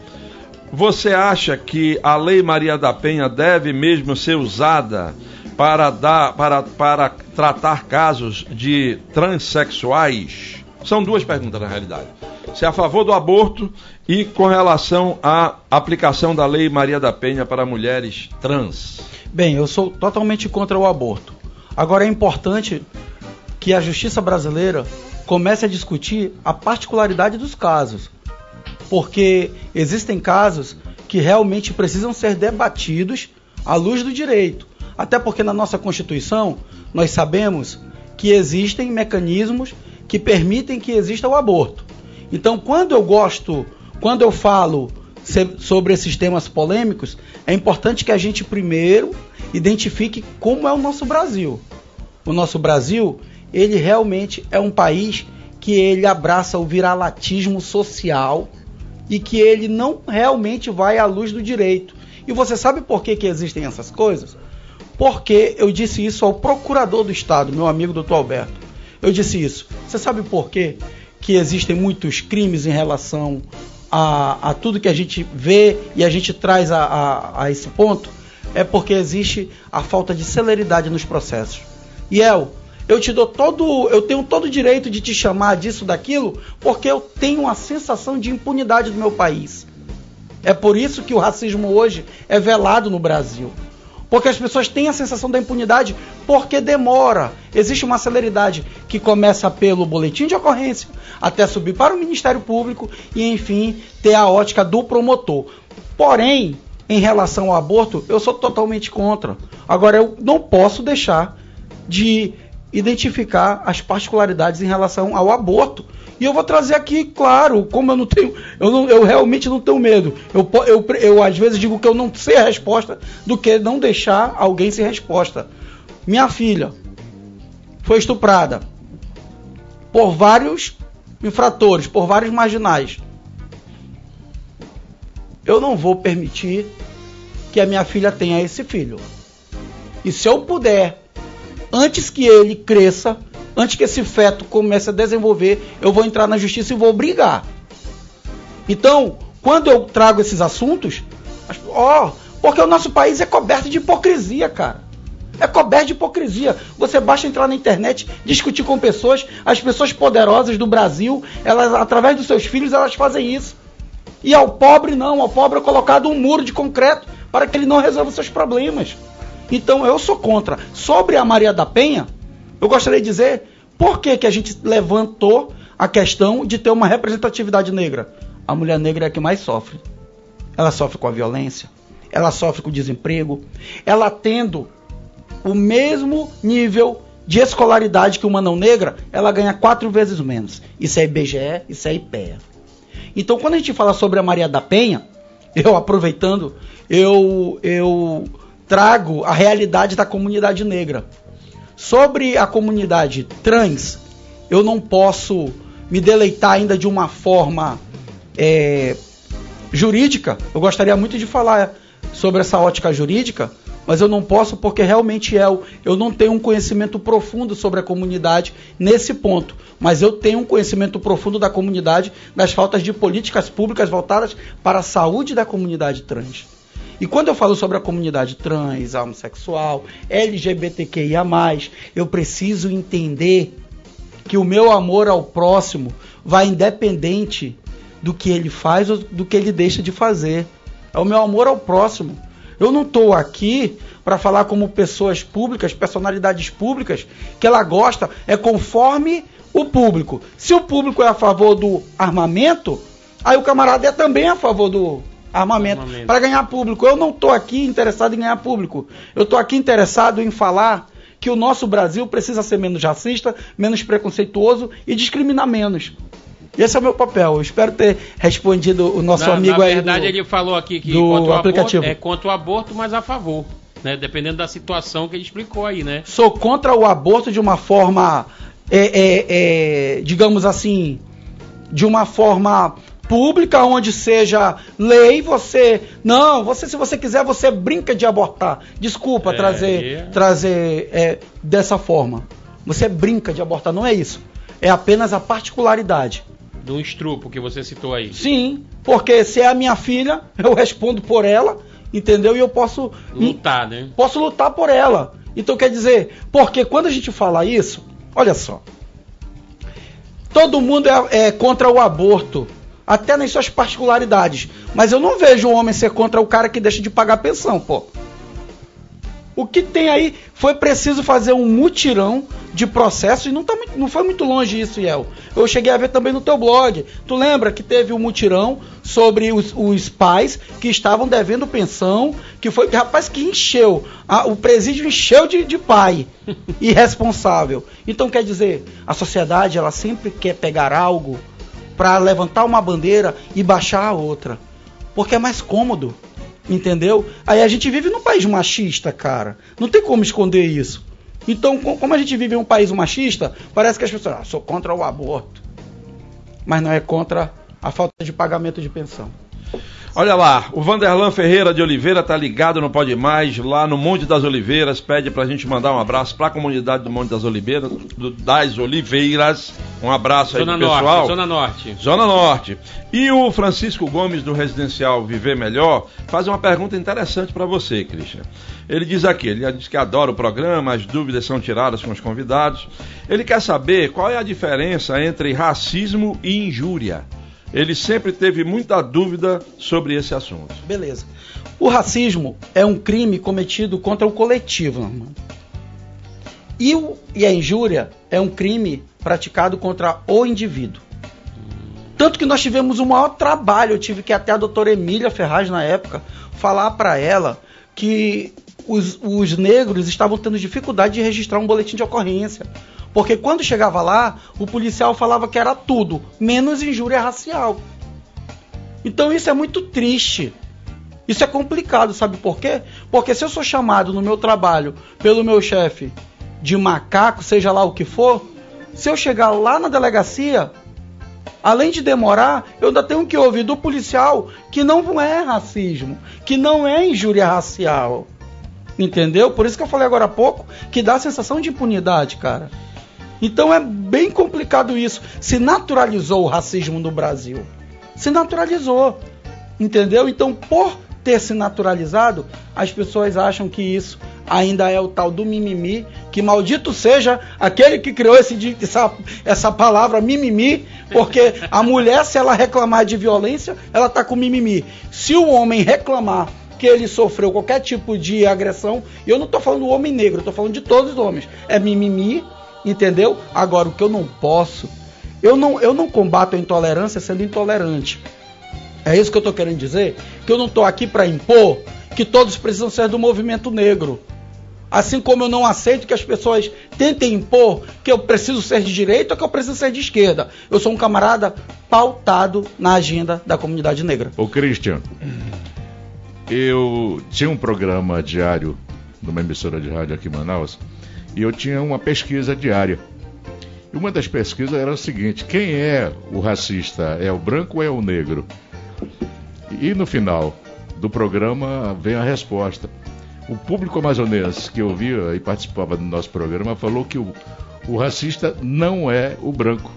você acha que a Lei Maria da Penha deve mesmo ser usada para, dar, para, para tratar casos de transexuais? São duas perguntas na realidade. Se é a favor do aborto e com relação à aplicação da Lei Maria da Penha para mulheres trans. Bem, eu sou totalmente contra o aborto. Agora é importante que a justiça brasileira comece a discutir a particularidade dos casos. Porque existem casos que realmente precisam ser debatidos à luz do direito. Até porque na nossa Constituição nós sabemos que existem mecanismos que permitem que exista o aborto. Então, quando eu gosto, quando eu falo sobre esses temas polêmicos, é importante que a gente primeiro identifique como é o nosso Brasil. O nosso Brasil, ele realmente é um país que ele abraça o viralatismo social e que ele não realmente vai à luz do direito. E você sabe por que, que existem essas coisas? Porque eu disse isso ao procurador do Estado, meu amigo doutor Alberto. Eu disse isso. Você sabe por quê? que existem muitos crimes em relação a, a tudo que a gente vê e a gente traz a, a, a esse ponto? É porque existe a falta de celeridade nos processos. E El, eu te dou todo, eu tenho todo o direito de te chamar disso, daquilo, porque eu tenho a sensação de impunidade do meu país. É por isso que o racismo hoje é velado no Brasil. Porque as pessoas têm a sensação da impunidade porque demora. Existe uma celeridade que começa pelo boletim de ocorrência, até subir para o Ministério Público e, enfim, ter a ótica do promotor. Porém, em relação ao aborto, eu sou totalmente contra. Agora, eu não posso deixar de identificar as particularidades em relação ao aborto. E eu vou trazer aqui, claro, como eu não tenho, eu, não, eu realmente não tenho medo. Eu, eu, eu às vezes digo que eu não sei a resposta do que não deixar alguém sem resposta. Minha filha foi estuprada por vários infratores, por vários marginais. Eu não vou permitir que a minha filha tenha esse filho. E se eu puder antes que ele cresça, antes que esse feto comece a desenvolver, eu vou entrar na justiça e vou brigar. Então, quando eu trago esses assuntos, ó, porque o nosso país é coberto de hipocrisia, cara. É coberto de hipocrisia. Você basta entrar na internet, discutir com pessoas, as pessoas poderosas do Brasil, elas através dos seus filhos, elas fazem isso. E ao pobre não, ao pobre é colocado um muro de concreto para que ele não resolva seus problemas. Então eu sou contra. Sobre a Maria da Penha, eu gostaria de dizer por que, que a gente levantou a questão de ter uma representatividade negra. A mulher negra é a que mais sofre. Ela sofre com a violência, ela sofre com o desemprego, ela tendo o mesmo nível de escolaridade que uma não negra, ela ganha quatro vezes menos. Isso é IBGE, isso é IPEA. Então, quando a gente fala sobre a Maria da Penha, eu aproveitando, eu, eu trago a realidade da comunidade negra. Sobre a comunidade trans, eu não posso me deleitar ainda de uma forma é, jurídica. Eu gostaria muito de falar sobre essa ótica jurídica, mas eu não posso porque realmente é, eu não tenho um conhecimento profundo sobre a comunidade nesse ponto, mas eu tenho um conhecimento profundo da comunidade das faltas de políticas públicas voltadas para a saúde da comunidade trans. E quando eu falo sobre a comunidade trans, homossexual, LGBTQIA, eu preciso entender que o meu amor ao próximo vai independente do que ele faz ou do que ele deixa de fazer. É o meu amor ao próximo. Eu não estou aqui para falar como pessoas públicas, personalidades públicas, que ela gosta é conforme o público. Se o público é a favor do armamento, aí o camarada é também a favor do armamento, armamento. para ganhar público. Eu não estou aqui interessado em ganhar público. Eu estou aqui interessado em falar que o nosso Brasil precisa ser menos racista, menos preconceituoso e discriminar menos. Esse é o meu papel. Eu espero ter respondido o nosso na, amigo na aí. Na verdade, do, ele falou aqui que do aplicativo. Aborto, é contra o aborto, mas a favor. Né? Dependendo da situação que ele explicou aí, né? Sou contra o aborto de uma forma, é, é, é, digamos assim, de uma forma pública onde seja lei, você não, você se você quiser você brinca de abortar. Desculpa é, trazer é. trazer é, dessa forma. Você brinca de abortar, não é isso. É apenas a particularidade do estrupo que você citou aí. Sim, porque se é a minha filha, eu respondo por ela, entendeu? E eu posso lutar, né? Posso lutar por ela. Então quer dizer, porque quando a gente fala isso, olha só, todo mundo é, é contra o aborto, até nas suas particularidades, mas eu não vejo um homem ser contra o cara que deixa de pagar pensão, pô. O que tem aí foi preciso fazer um mutirão de processos e não, tá, não foi muito longe isso, Iel. Eu cheguei a ver também no teu blog. Tu lembra que teve um mutirão sobre os, os pais que estavam devendo pensão, que foi, rapaz, que encheu. A, o presídio encheu de, de pai irresponsável. Então, quer dizer, a sociedade ela sempre quer pegar algo para levantar uma bandeira e baixar a outra. Porque é mais cômodo. Entendeu? Aí a gente vive num país machista, cara. Não tem como esconder isso. Então, como a gente vive em um país machista, parece que as pessoas, ah, sou contra o aborto. Mas não é contra a falta de pagamento de pensão. Olha lá, o Vanderlan Ferreira de Oliveira tá ligado no Pode Mais, lá no Monte das Oliveiras, pede pra gente mandar um abraço pra comunidade do Monte das Oliveiras, do, das Oliveiras. Um abraço aí Zona pro pessoal. Norte, Zona Norte. Zona Norte. E o Francisco Gomes do Residencial Viver Melhor faz uma pergunta interessante para você, Christian. Ele diz aqui, ele diz que adora o programa, as dúvidas são tiradas com os convidados. Ele quer saber qual é a diferença entre racismo e injúria ele sempre teve muita dúvida sobre esse assunto. Beleza. O racismo é um crime cometido contra o coletivo, irmão. E, o, e a injúria é um crime praticado contra o indivíduo. Tanto que nós tivemos o maior trabalho, eu tive que até a doutora Emília Ferraz, na época, falar para ela que os, os negros estavam tendo dificuldade de registrar um boletim de ocorrência. Porque quando chegava lá, o policial falava que era tudo, menos injúria racial. Então isso é muito triste. Isso é complicado, sabe por quê? Porque se eu sou chamado no meu trabalho pelo meu chefe de macaco, seja lá o que for, se eu chegar lá na delegacia, além de demorar, eu ainda tenho que ouvir do policial que não é racismo, que não é injúria racial. Entendeu? Por isso que eu falei agora há pouco que dá a sensação de impunidade, cara. Então é bem complicado isso. Se naturalizou o racismo no Brasil. Se naturalizou. Entendeu? Então, por ter se naturalizado, as pessoas acham que isso ainda é o tal do mimimi, que maldito seja aquele que criou esse, essa, essa palavra mimimi, porque a mulher, se ela reclamar de violência, ela tá com mimimi. Se o homem reclamar que ele sofreu qualquer tipo de agressão, eu não tô falando do homem negro, eu tô falando de todos os homens, é mimimi, entendeu? Agora, o que eu não posso, eu não, eu não combato a intolerância sendo intolerante. É isso que eu estou querendo dizer? Que eu não estou aqui para impor que todos precisam ser do movimento negro. Assim como eu não aceito que as pessoas tentem impor que eu preciso ser de direita ou que eu preciso ser de esquerda. Eu sou um camarada pautado na agenda da comunidade negra. Ô Christian, eu tinha um programa diário numa emissora de rádio aqui em Manaus e eu tinha uma pesquisa diária. E uma das pesquisas era o seguinte: quem é o racista? É o branco ou é o negro? E no final do programa vem a resposta. O público amazonense que ouvia e participava do nosso programa falou que o, o racista não é o branco,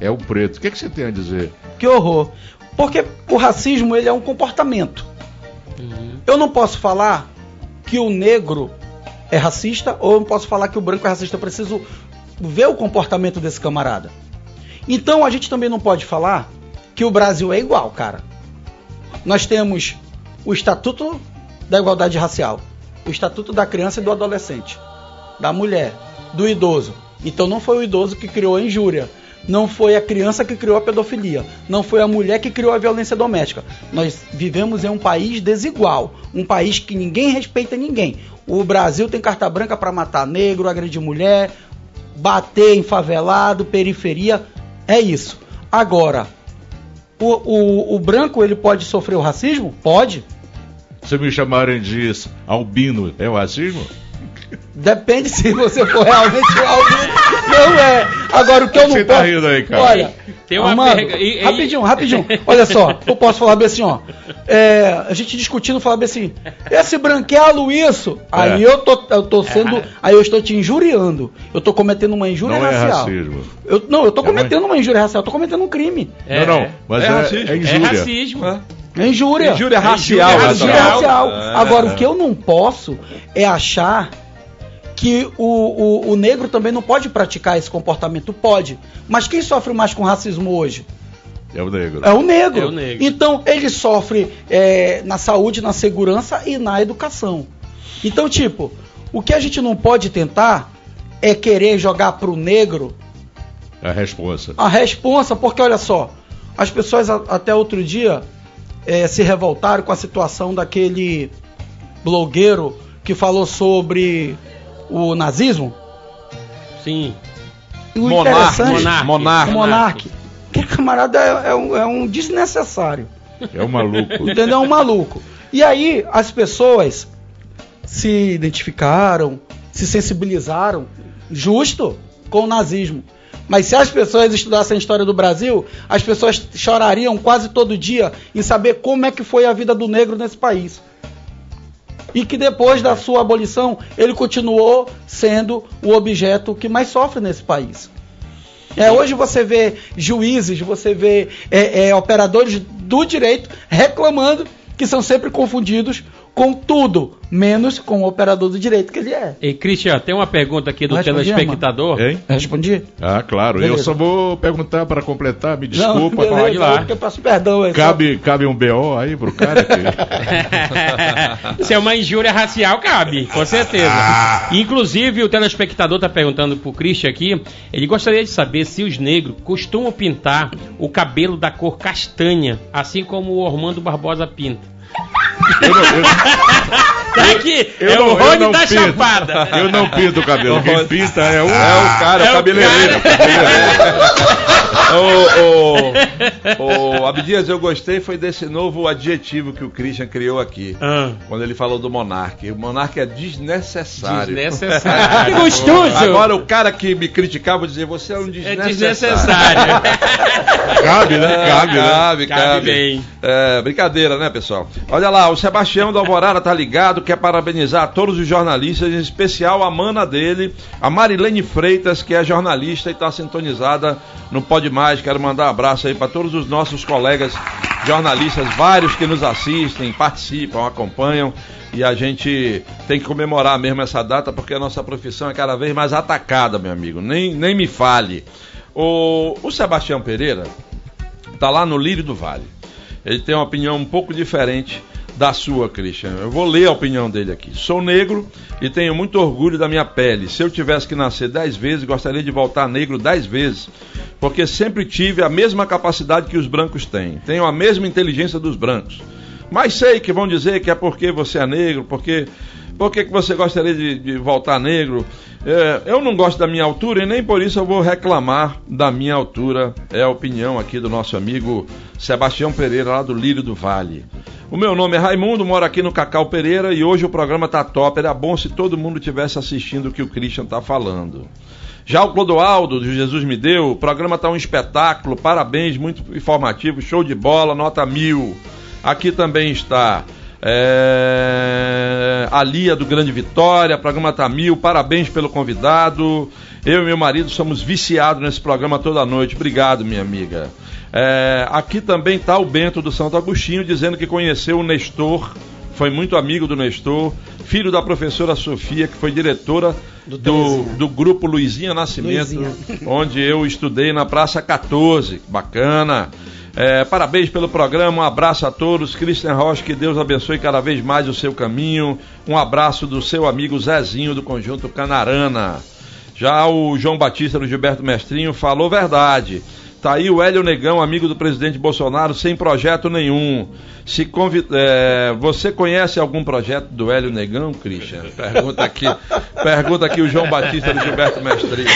é o preto. O que, é que você tem a dizer? Que horror. Porque o racismo ele é um comportamento. Uhum. Eu não posso falar que o negro é racista ou eu não posso falar que o branco é racista. Eu preciso ver o comportamento desse camarada. Então a gente também não pode falar que o Brasil é igual, cara. Nós temos o Estatuto da Igualdade Racial, o Estatuto da Criança e do Adolescente, da mulher, do idoso. Então não foi o idoso que criou a injúria, não foi a criança que criou a pedofilia, não foi a mulher que criou a violência doméstica. Nós vivemos em um país desigual, um país que ninguém respeita ninguém. O Brasil tem carta branca para matar negro, agredir mulher, bater em favelado, periferia. É isso. Agora, o, o, o branco ele pode sofrer o racismo? Pode. Se me chamarem de albino, é o racismo? Depende se você for realmente albino. Não é. Agora o que eu não você posso. Tá rindo aí, cara? Olha, Tem uma Amado, perga- e- e- rapidinho, rapidinho. Olha só, eu posso falar bem assim, ó. É, a gente discutindo, falar bem assim, esse branquelo isso. Aí É. eu tô, eu tô sendo, aí eu estou te injuriando. Eu tô cometendo uma injúria Não é racial. racismo. Eu, não, eu tô É cometendo uma injúria racial, eu tô cometendo um crime. É, não, não, mas é é, racismo. é É injúria. É racismo. É injúria. Injúria racial. Injúria Injúria racial. racial. É. Agora, o que eu não posso é achar que o, o, o negro também não pode praticar esse comportamento. Pode. Mas quem sofre mais com racismo hoje? É o negro. É o negro. É o negro. Então, ele sofre é, na saúde, na segurança e na educação. Então, tipo, o que a gente não pode tentar é querer jogar pro negro É a responsa. a responsa, porque olha só, as pessoas a- até outro dia eh, se revoltaram com a situação daquele blogueiro que falou sobre o nazismo. Sim. E o Monarque, interessante, Monarque. Monarque. que camarada é, é um, é um desnecessário, É o maluco. entendeu? É um maluco. E aí as pessoas se identificaram, se sensibilizaram, justo, com o nazismo. Mas se as pessoas estudassem a história do Brasil, as pessoas chorariam quase todo dia em saber como é que foi a vida do negro nesse país. E que depois da sua abolição, ele continuou sendo o objeto que mais sofre nesse país. É, hoje você vê juízes, você vê é, é, operadores do direito reclamando que são sempre confundidos com tudo, menos com o operador do direito que ele é. E Cristian, tem uma pergunta aqui do Respondi, telespectador. Hein? Respondi? Ah, claro. Eu Beleza. só vou perguntar para completar, me Não, desculpa. beleza, pode ir lá. eu peço perdão. é só- Cabe, cabe um BO aí pro cara aqui. Se é uma injúria racial, cabe, com certeza. Inclusive, o telespectador está perguntando pro Christian aqui, ele gostaria de saber se os negros costumam pintar o cabelo da cor castanha, assim como o Ormando Barbosa pinta. Eu não, eu- Tá aqui, eu é não- o eu Rony da pinto. Chapada. eu não pinto o cabelo. Quem pinta é o. É o cara, é É o o cabeleireiro. cara. Ô, ô, ô, Abdias, eu gostei foi desse novo adjetivo que o Christian criou aqui. Ah. Quando ele falou do Monark. O Monark é desnecessário. Desnecessário. que gostoso! Agora o cara que me criticava vou dizer, você é um É desnecessário. desnecessário. Cabe, né? É, Cabe, né? cabe, Cabe cabe. bem. É, brincadeira, né, pessoal? Olha lá, o Sebastião da Alvorada tá ligado, quer parabenizar todos os jornalistas, em especial a mana dele, a Marilene Freitas, que é jornalista e tá sintonizada no Pode Mais. Quero mandar um abraço aí para todos os nossos colegas jornalistas, vários que nos assistem, participam, acompanham. E a gente tem que comemorar mesmo essa data, porque a nossa profissão é cada vez mais atacada, meu amigo. Nem, nem me fale. O, o Sebastião Pereira, tá lá no Lírio do Vale. Ele tem uma opinião um pouco diferente da sua, Christian. Eu vou ler a opinião dele aqui. Sou negro e tenho muito orgulho da minha pele. Se eu tivesse que nascer dez vezes, gostaria de voltar negro dez vezes, porque sempre tive a mesma capacidade que os brancos têm. Tenho a mesma inteligência dos brancos. Mas sei que vão dizer que é porque você é negro, porque por que, que você gostaria de, de voltar negro? É, eu não gosto da minha altura e nem por isso eu vou reclamar da minha altura. É a opinião aqui do nosso amigo Sebastião Pereira, lá do Lírio do Vale. O meu nome é Raimundo, moro aqui no Cacau Pereira e hoje o programa tá top. Era bom se todo mundo tivesse assistindo o que o Christian tá falando. Já o Clodoaldo, do Jesus Me Deu, o programa tá um espetáculo, parabéns, muito informativo, show de bola, nota mil. Aqui também está é, a Lia do Grande Vitória, programa tá mil, parabéns pelo convidado. Eu e meu marido somos viciados nesse programa toda noite. Obrigado, minha amiga. É, aqui também está o Bento do Santo Agostinho dizendo que conheceu o Nestor, foi muito amigo do Nestor, filho da professora Sofia, que foi diretora Do do, do grupo Luizinha Nascimento, Luizinha. onde eu estudei na Praça 14. Bacana. É, parabéns pelo programa, um abraço a todos. Christian Rocha, que Deus abençoe cada vez mais o seu caminho. Um abraço do seu amigo Zezinho do Conjunto Canarana. Já o João Batista do Gilberto Mestrinho falou verdade. Tá aí o Hélio Negão, amigo do presidente Bolsonaro, sem projeto nenhum. Se é, você conhece algum projeto do Hélio Negão, Christian? Pergunta aqui, pergunta aqui o João Batista do Gilberto Mestrinho.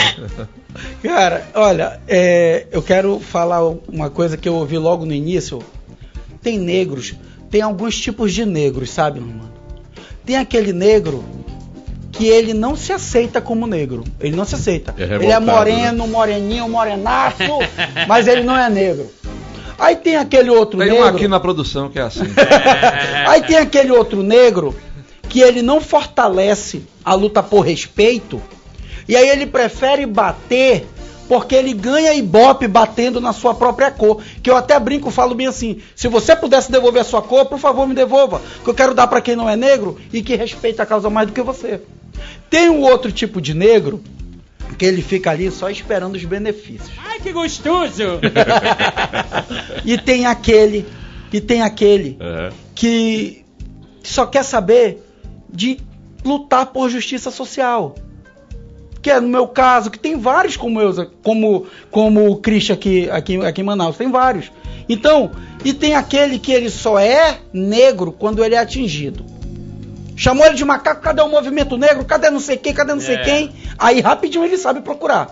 Cara, olha, é, eu quero falar uma coisa que eu ouvi logo no início. Tem negros, tem alguns tipos de negros, sabe, mano? Tem aquele negro que ele não se aceita como negro. Ele não se aceita. É ele é moreno, moreninho, morenaço, mas ele não é negro. Aí tem aquele outro Tem negro. um aqui na produção que é assim. Aí tem aquele outro negro que ele não fortalece a luta por respeito. E aí ele prefere bater porque ele ganha ibope batendo na sua própria cor. Que eu até brinco, falo bem assim: se você pudesse devolver a sua cor, por favor me devolva. Que eu quero dar para quem não é negro e que respeita a causa mais do que você. Tem um outro tipo de negro que ele fica ali só esperando os benefícios. Ai, que gostoso! E tem aquele, e tem aquele É. que só quer saber de lutar por justiça social. Que é no meu caso, que tem vários como eu, como, como o Christian aqui, aqui, aqui em Manaus, tem vários. Então, e tem aquele que ele só é negro quando ele é atingido. Chamou ele de macaco, cadê o movimento negro? Cadê não sei quem? Cadê não sei É. quem? Aí rapidinho ele sabe procurar.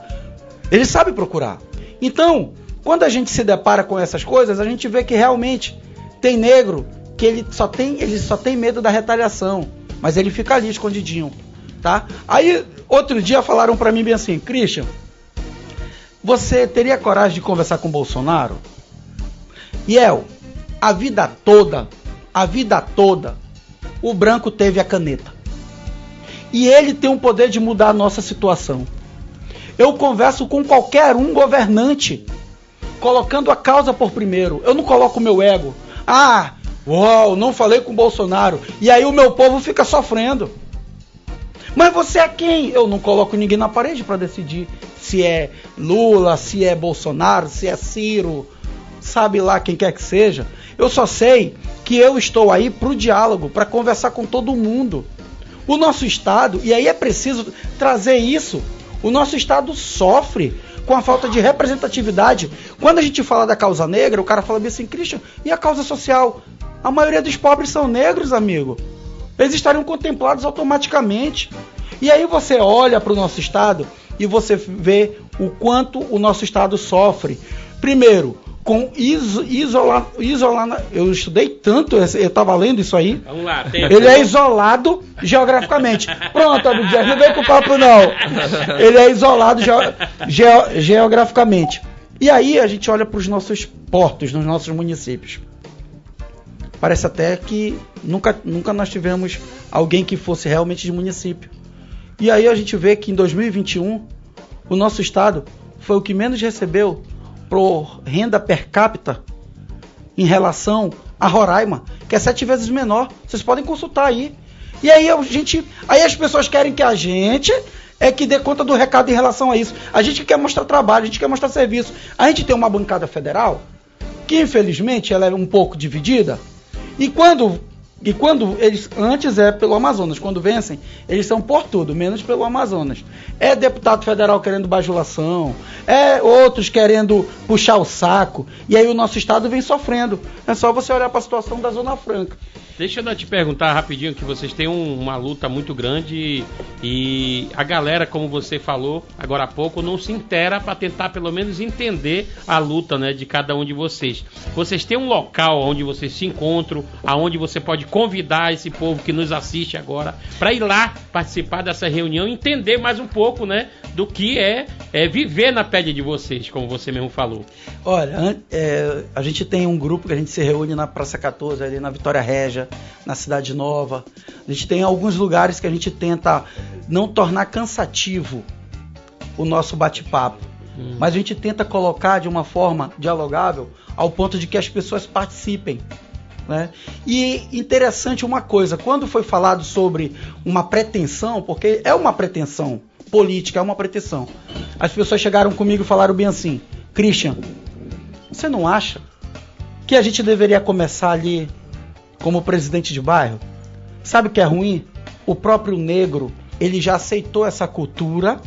Ele sabe procurar. Então, quando a gente se depara com essas coisas, a gente vê que realmente tem negro que ele só tem, ele só tem medo da retaliação, mas ele fica ali escondidinho, tá? Aí outro dia falaram pra mim bem assim, Christian, você teria coragem de conversar com o Bolsonaro? Yel, a vida toda, a vida toda, o branco teve a caneta. E ele tem o poder de mudar a nossa situação. Eu converso com qualquer um governante, colocando a causa por primeiro. Eu não coloco o meu ego. Ah, uau, não falei com o Bolsonaro. E aí o meu povo fica sofrendo. Mas você é quem? Eu não coloco ninguém na parede para decidir se é Lula, se é Bolsonaro, se é Ciro, sabe lá quem quer que seja. Eu só sei que eu estou aí para o diálogo, para conversar com todo mundo. O nosso Estado, e aí é preciso trazer isso, o nosso Estado sofre com a falta de representatividade. Quando a gente fala da causa negra, o cara fala assim, Christian, e a causa social? A maioria dos pobres são negros, amigo. Eles estariam contemplados automaticamente. E aí você olha para o nosso Estado e você vê o quanto o nosso Estado sofre. primeiro, com iso, isola, isola, eu estudei tanto, eu estava lendo isso aí. Vamos lá, tempo. Ele é isolado geograficamente. Pronto, Abdias, não vem com papo não. Ele é isolado geo, geo, geograficamente. E aí a gente olha para os nossos portos, nos nossos municípios. Parece até que nunca, nunca nós tivemos alguém que fosse realmente de município. E aí a gente vê que em 2021 o nosso estado foi o que menos recebeu por renda per capita em relação a Roraima, que é sete vezes menor. Vocês podem consultar aí. E aí a gente, aí as pessoas querem que a gente é que dê conta do recado em relação a isso. A gente quer mostrar trabalho, a gente quer mostrar serviço. A gente tem uma bancada federal que infelizmente ela é um pouco dividida. E quando e quando eles, antes é pelo Amazonas, quando vencem, eles são por tudo, menos pelo Amazonas. É deputado federal querendo bajulação, é outros querendo puxar o saco, e aí o nosso estado vem sofrendo. É só você olhar para a situação da Zona Franca. Deixa eu te perguntar rapidinho que vocês têm um, uma luta muito grande e a galera, como você falou agora há pouco, não se intera para tentar pelo menos entender a luta, né, de cada um de vocês. Vocês têm um local onde vocês se encontram, aonde você pode convidar esse povo que nos assiste agora para ir lá participar dessa reunião, e entender mais um pouco, né, do que é, é viver na pele de vocês, como você mesmo falou. Olha, é, a gente tem um grupo que a gente se reúne na Praça 14, ali na Vitória Régia, na Cidade Nova. A gente tem alguns lugares que a gente tenta não tornar cansativo o nosso bate-papo. Hum. Mas a gente tenta colocar de uma forma dialogável ao ponto de que as pessoas participem. Né? E interessante uma coisa, quando foi falado sobre uma pretensão, porque é uma pretensão política, é uma pretensão, as pessoas chegaram comigo e falaram bem assim: Christian, você não acha que a gente deveria começar ali como presidente de bairro? Sabe o que é ruim? O próprio negro, ele já aceitou essa cultura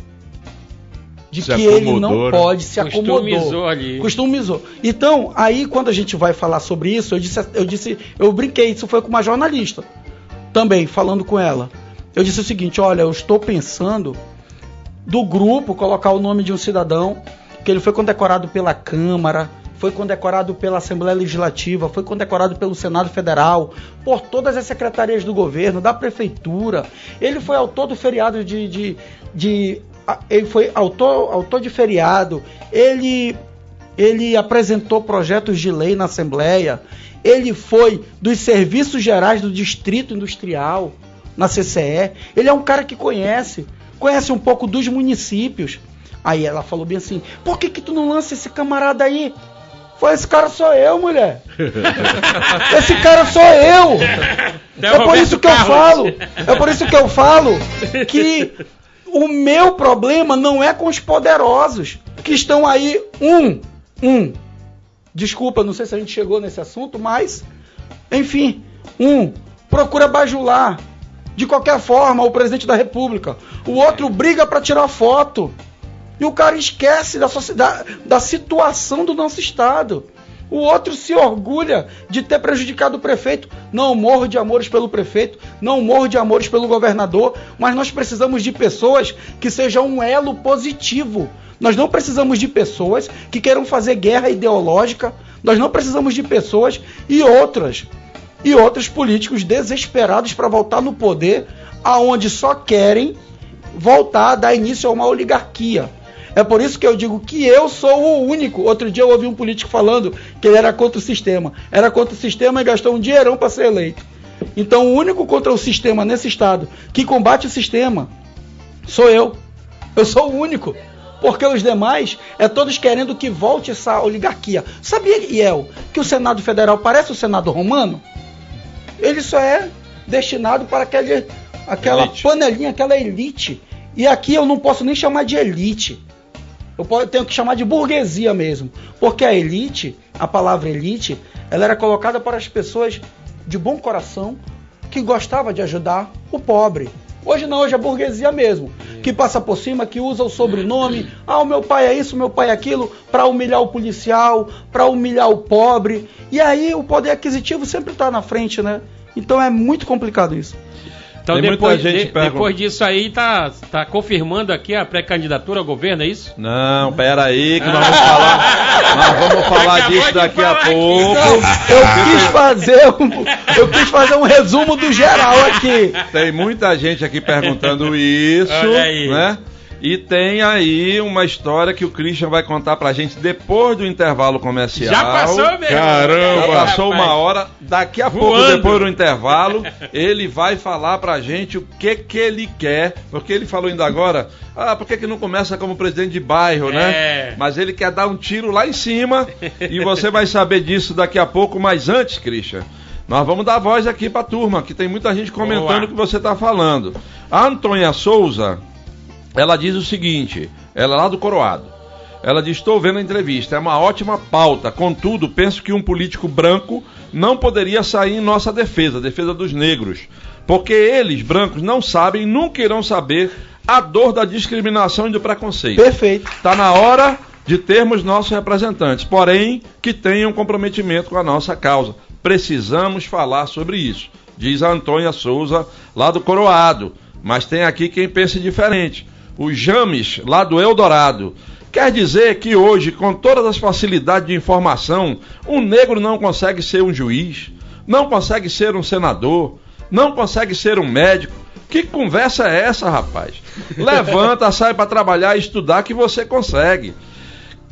de Se que ele não né? pode se Customizou acomodou. ali. Customizou. Então, aí quando a gente vai falar sobre isso, eu disse, eu disse, eu brinquei, isso foi com uma jornalista também, falando com ela. Eu disse o seguinte, olha, eu estou pensando do grupo colocar o nome de um cidadão que ele foi condecorado pela Câmara, foi condecorado pela Assembleia Legislativa, foi condecorado pelo Senado Federal, por todas as secretarias do governo, da prefeitura. Ele foi autor do feriado de. de, de ele foi autor, autor de feriado, ele, ele apresentou projetos de lei na Assembleia, ele foi dos serviços gerais do Distrito Industrial, na CCE. Ele é um cara que conhece, conhece um pouco dos municípios. Aí ela falou bem assim: por que, que tu não lança esse camarada aí? Foi esse cara sou eu, mulher. Esse cara sou eu. É por isso que eu falo. É por isso que eu falo que o meu problema não é com os poderosos que estão aí um, um. Desculpa, não sei se a gente chegou nesse assunto, mas enfim, um procura bajular de qualquer forma o presidente da República. O outro briga para tirar foto. E o cara esquece da, soci- da, da situação do nosso estado. O outro se orgulha de ter prejudicado o prefeito. Não morro de amores pelo prefeito, não morro de amores pelo governador, mas nós precisamos de pessoas que sejam um elo positivo. Nós não precisamos de pessoas que queiram fazer guerra ideológica. Nós não precisamos de pessoas e outras e outros políticos desesperados para voltar no poder, aonde só querem voltar a dar início a uma oligarquia. É por isso que eu digo que eu sou o único. Outro dia eu ouvi um político falando que ele era contra o sistema. Era contra o sistema e gastou um dinheirão para ser eleito. Então o único contra o sistema nesse estado que combate o sistema sou eu. Eu sou o único. Porque os demais é todos querendo que volte essa oligarquia. Sabia, Iel, que o Senado Federal parece o Senado Romano? Ele só é destinado para aquele, aquela Elite. panelinha, aquela elite. E aqui eu não posso nem chamar de elite. Eu tenho que chamar de burguesia mesmo. Porque a elite, a palavra elite, ela era colocada para as pessoas de bom coração que gostava de ajudar o pobre. Hoje não, hoje é burguesia mesmo, que passa por cima, que usa o sobrenome, ah, o meu pai é isso, o meu pai é aquilo, para humilhar o policial, para humilhar o pobre. E aí o poder aquisitivo sempre está na frente, né? Então é muito complicado isso. Então Tem depois, de- depois disso aí, tá, tá confirmando aqui a pré-candidatura ao governo, é isso? Não, pera aí que nós vamos falar. Nós vamos falar Acabou disso daqui a falar aqui. pouco. Eu quis fazer um, eu quis fazer um resumo do geral aqui. Tem muita gente aqui perguntando isso, Olha aí. né? E tem aí uma história que o Christian vai contar pra gente depois do intervalo comercial. Já passou mesmo? Caramba, Rapaz. passou uma hora. Daqui a pouco, Voando. depois do intervalo, ele vai falar pra gente o que que ele quer. Porque ele falou ainda agora, ah, por que, que não começa como presidente de bairro, né? É. Mas ele quer dar um tiro lá em cima e você vai saber disso daqui a pouco. Mas antes, Christian, nós vamos dar voz aqui pra turma, que tem muita gente comentando o que você tá falando. A Antônia Souza, ela diz o seguinte, ela é lá do Coroado. Ela diz: Estou vendo a entrevista, é uma ótima pauta. Contudo, penso que um político branco não poderia sair em nossa defesa, defesa dos negros. Porque eles, brancos, não sabem, nunca irão saber a dor da discriminação e do preconceito. Perfeito. Está na hora de termos nossos representantes, porém que tenham comprometimento com a nossa causa. Precisamos falar sobre isso, diz a Antônia Souza, lá do Coroado. Mas tem aqui quem pense diferente. O James, lá do Eldorado. Quer dizer que hoje, com todas as facilidades de informação, um negro não consegue ser um juiz, não consegue ser um senador, não consegue ser um médico. Que conversa é essa, rapaz? Levanta, sai para trabalhar e estudar que você consegue.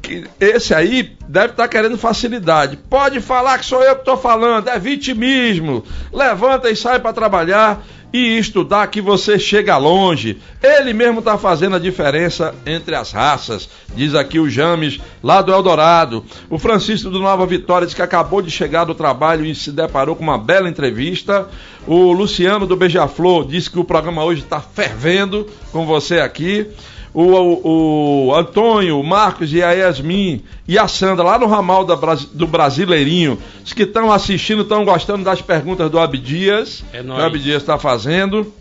Que Esse aí deve estar querendo facilidade. Pode falar que sou eu que estou falando, é vitimismo. Levanta e sai para trabalhar e estudar que você chega longe. Ele mesmo está fazendo a diferença entre as raças, diz aqui o James, lá do Eldorado. O Francisco do Nova Vitória diz que acabou de chegar do trabalho e se deparou com uma bela entrevista. O Luciano do Beija-Flor disse que o programa hoje está fervendo com você aqui. O, o- o Antônio, o Marcos e a Yasmin e a Sandra, lá no ramal da do Brasileirinho, os que estão assistindo, estão gostando das perguntas do Abdias. É que nóis. o Abdias está fazendo.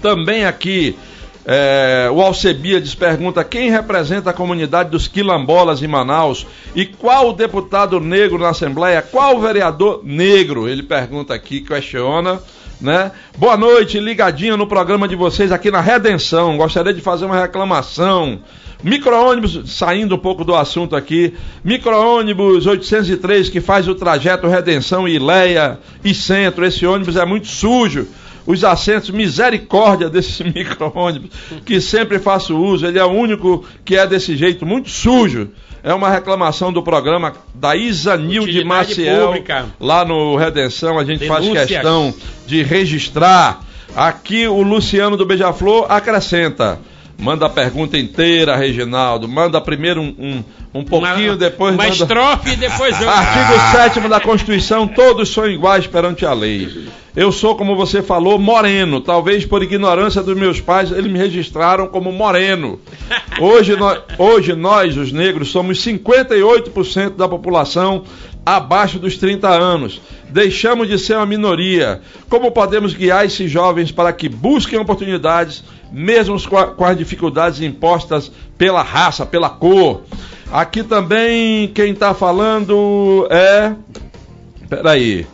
Também aqui, é, o Alcebiades pergunta quem representa a comunidade dos quilombolas em Manaus e qual o deputado negro na Assembleia, qual o vereador negro? Ele pergunta aqui, questiona. Né? Boa noite, ligadinho no programa de vocês aqui na Redenção. Gostaria de fazer uma reclamação. Micro-ônibus, saindo um pouco do assunto aqui, micro-ônibus 803 que faz o trajeto Redenção, Ileia e Centro. Esse ônibus é muito sujo os assentos, misericórdia desse micro-ônibus, que sempre faço uso, ele é o único que é desse jeito, muito sujo. É uma reclamação do programa da Isanil de Maciel, pública. lá no Redenção, a gente faz Denúncias. questão de registrar. Aqui o Luciano do Beija-Flor acrescenta. Manda a pergunta inteira, Reginaldo. Manda primeiro um, um, um pouquinho, Uma- depois uma manda... estrofe e depois outra. Artigo 7 da Constituição, todos são iguais perante a lei. Eu sou, como você falou, moreno. Talvez por ignorância dos meus pais, eles me registraram como moreno. Hoje, nós, hoje nós, os negros, somos 58% da população abaixo dos 30 anos. Deixamos de ser uma minoria. Como podemos guiar esses jovens para que busquem oportunidades, mesmo com, as dificuldades impostas pela raça, pela cor? Aqui também quem está falando é. Peraí.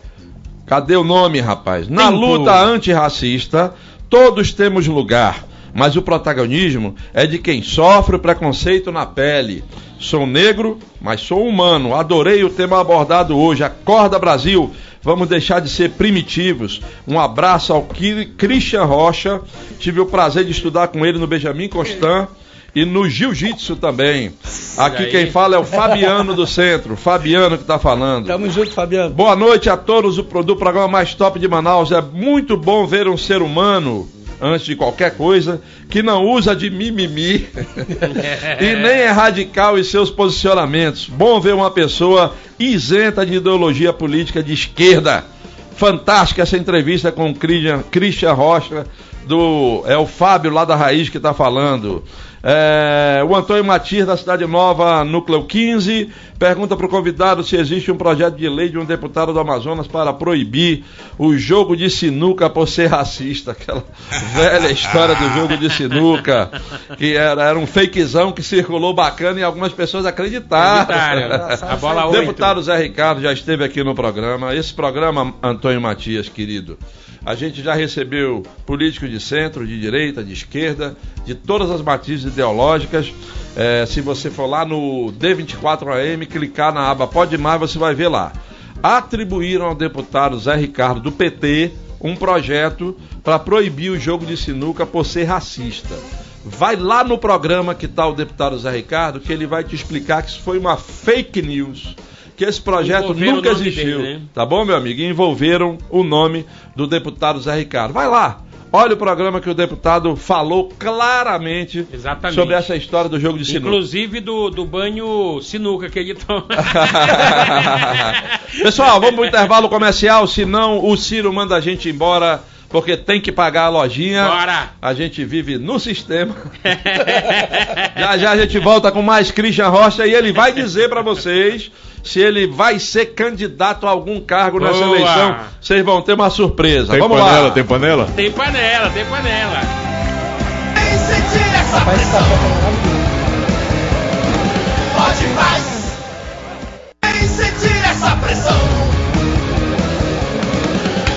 Cadê o nome, rapaz? Na luta antirracista, todos temos lugar, mas o protagonismo é de quem sofre o preconceito na pele. Sou negro, mas sou humano. Adorei o tema abordado hoje. Acorda, Brasil! Vamos deixar de ser primitivos. Um abraço ao Christian Rocha. Tive o prazer de estudar com ele no Benjamin Constant e no Jiu-Jitsu também. Aqui quem fala é o Fabiano do Centro. Fabiano que está falando. Tamo junto, Fabiano. Boa noite a todos o do programa mais top de Manaus. É muito bom ver um ser humano, antes de qualquer coisa, que não usa de mimimi e nem é radical em seus posicionamentos. Bom ver uma pessoa isenta de ideologia política de esquerda. Fantástica essa entrevista com o Christian, Christian Rocha, do, é o Fábio lá da Raiz que está falando. É, o Antônio Matias, da Cidade Nova, Núcleo 15, pergunta para o convidado se existe um projeto de lei de um deputado do Amazonas para proibir o jogo de sinuca por ser racista. Aquela velha história do jogo de sinuca, que era, era um fakezão que circulou bacana e algumas pessoas acreditaram. Acreditaram. A bola O oito. deputado Zé Ricardo já esteve aqui no programa. Esse programa, Antônio Matias, querido, a gente já recebeu políticos de centro, de direita, de esquerda, de todas as matizes ideológicas. É, se você for lá no D24AM, clicar na aba Pode Mais, você vai ver lá. Atribuíram ao deputado Zé Ricardo do PT um projeto para proibir o jogo de sinuca por ser racista. Vai lá no programa que está o deputado Zé Ricardo, que ele vai te explicar que isso foi uma fake news, que esse projeto nunca existiu. dele, né? Tá bom, meu amigo? E envolveram o nome do deputado Zé Ricardo. Vai lá. Olha o programa que o deputado falou claramente Exatamente. sobre essa história do jogo de sinuca. Inclusive do, do banho sinuca que ele toma. Pessoal, vamos pro intervalo comercial, senão o Ciro manda a gente embora, porque tem que pagar a lojinha. Bora! A gente vive no sistema. já já a gente volta com mais Christian Rocha e ele vai dizer pra vocês se ele vai ser candidato a algum cargo nessa Boa! eleição. Vocês vão ter uma surpresa. Tem vamos panela, lá. tem panela? Tem panela, tem panela. Vem sentir essa pressão. Pode mais. Vem sentir essa pressão.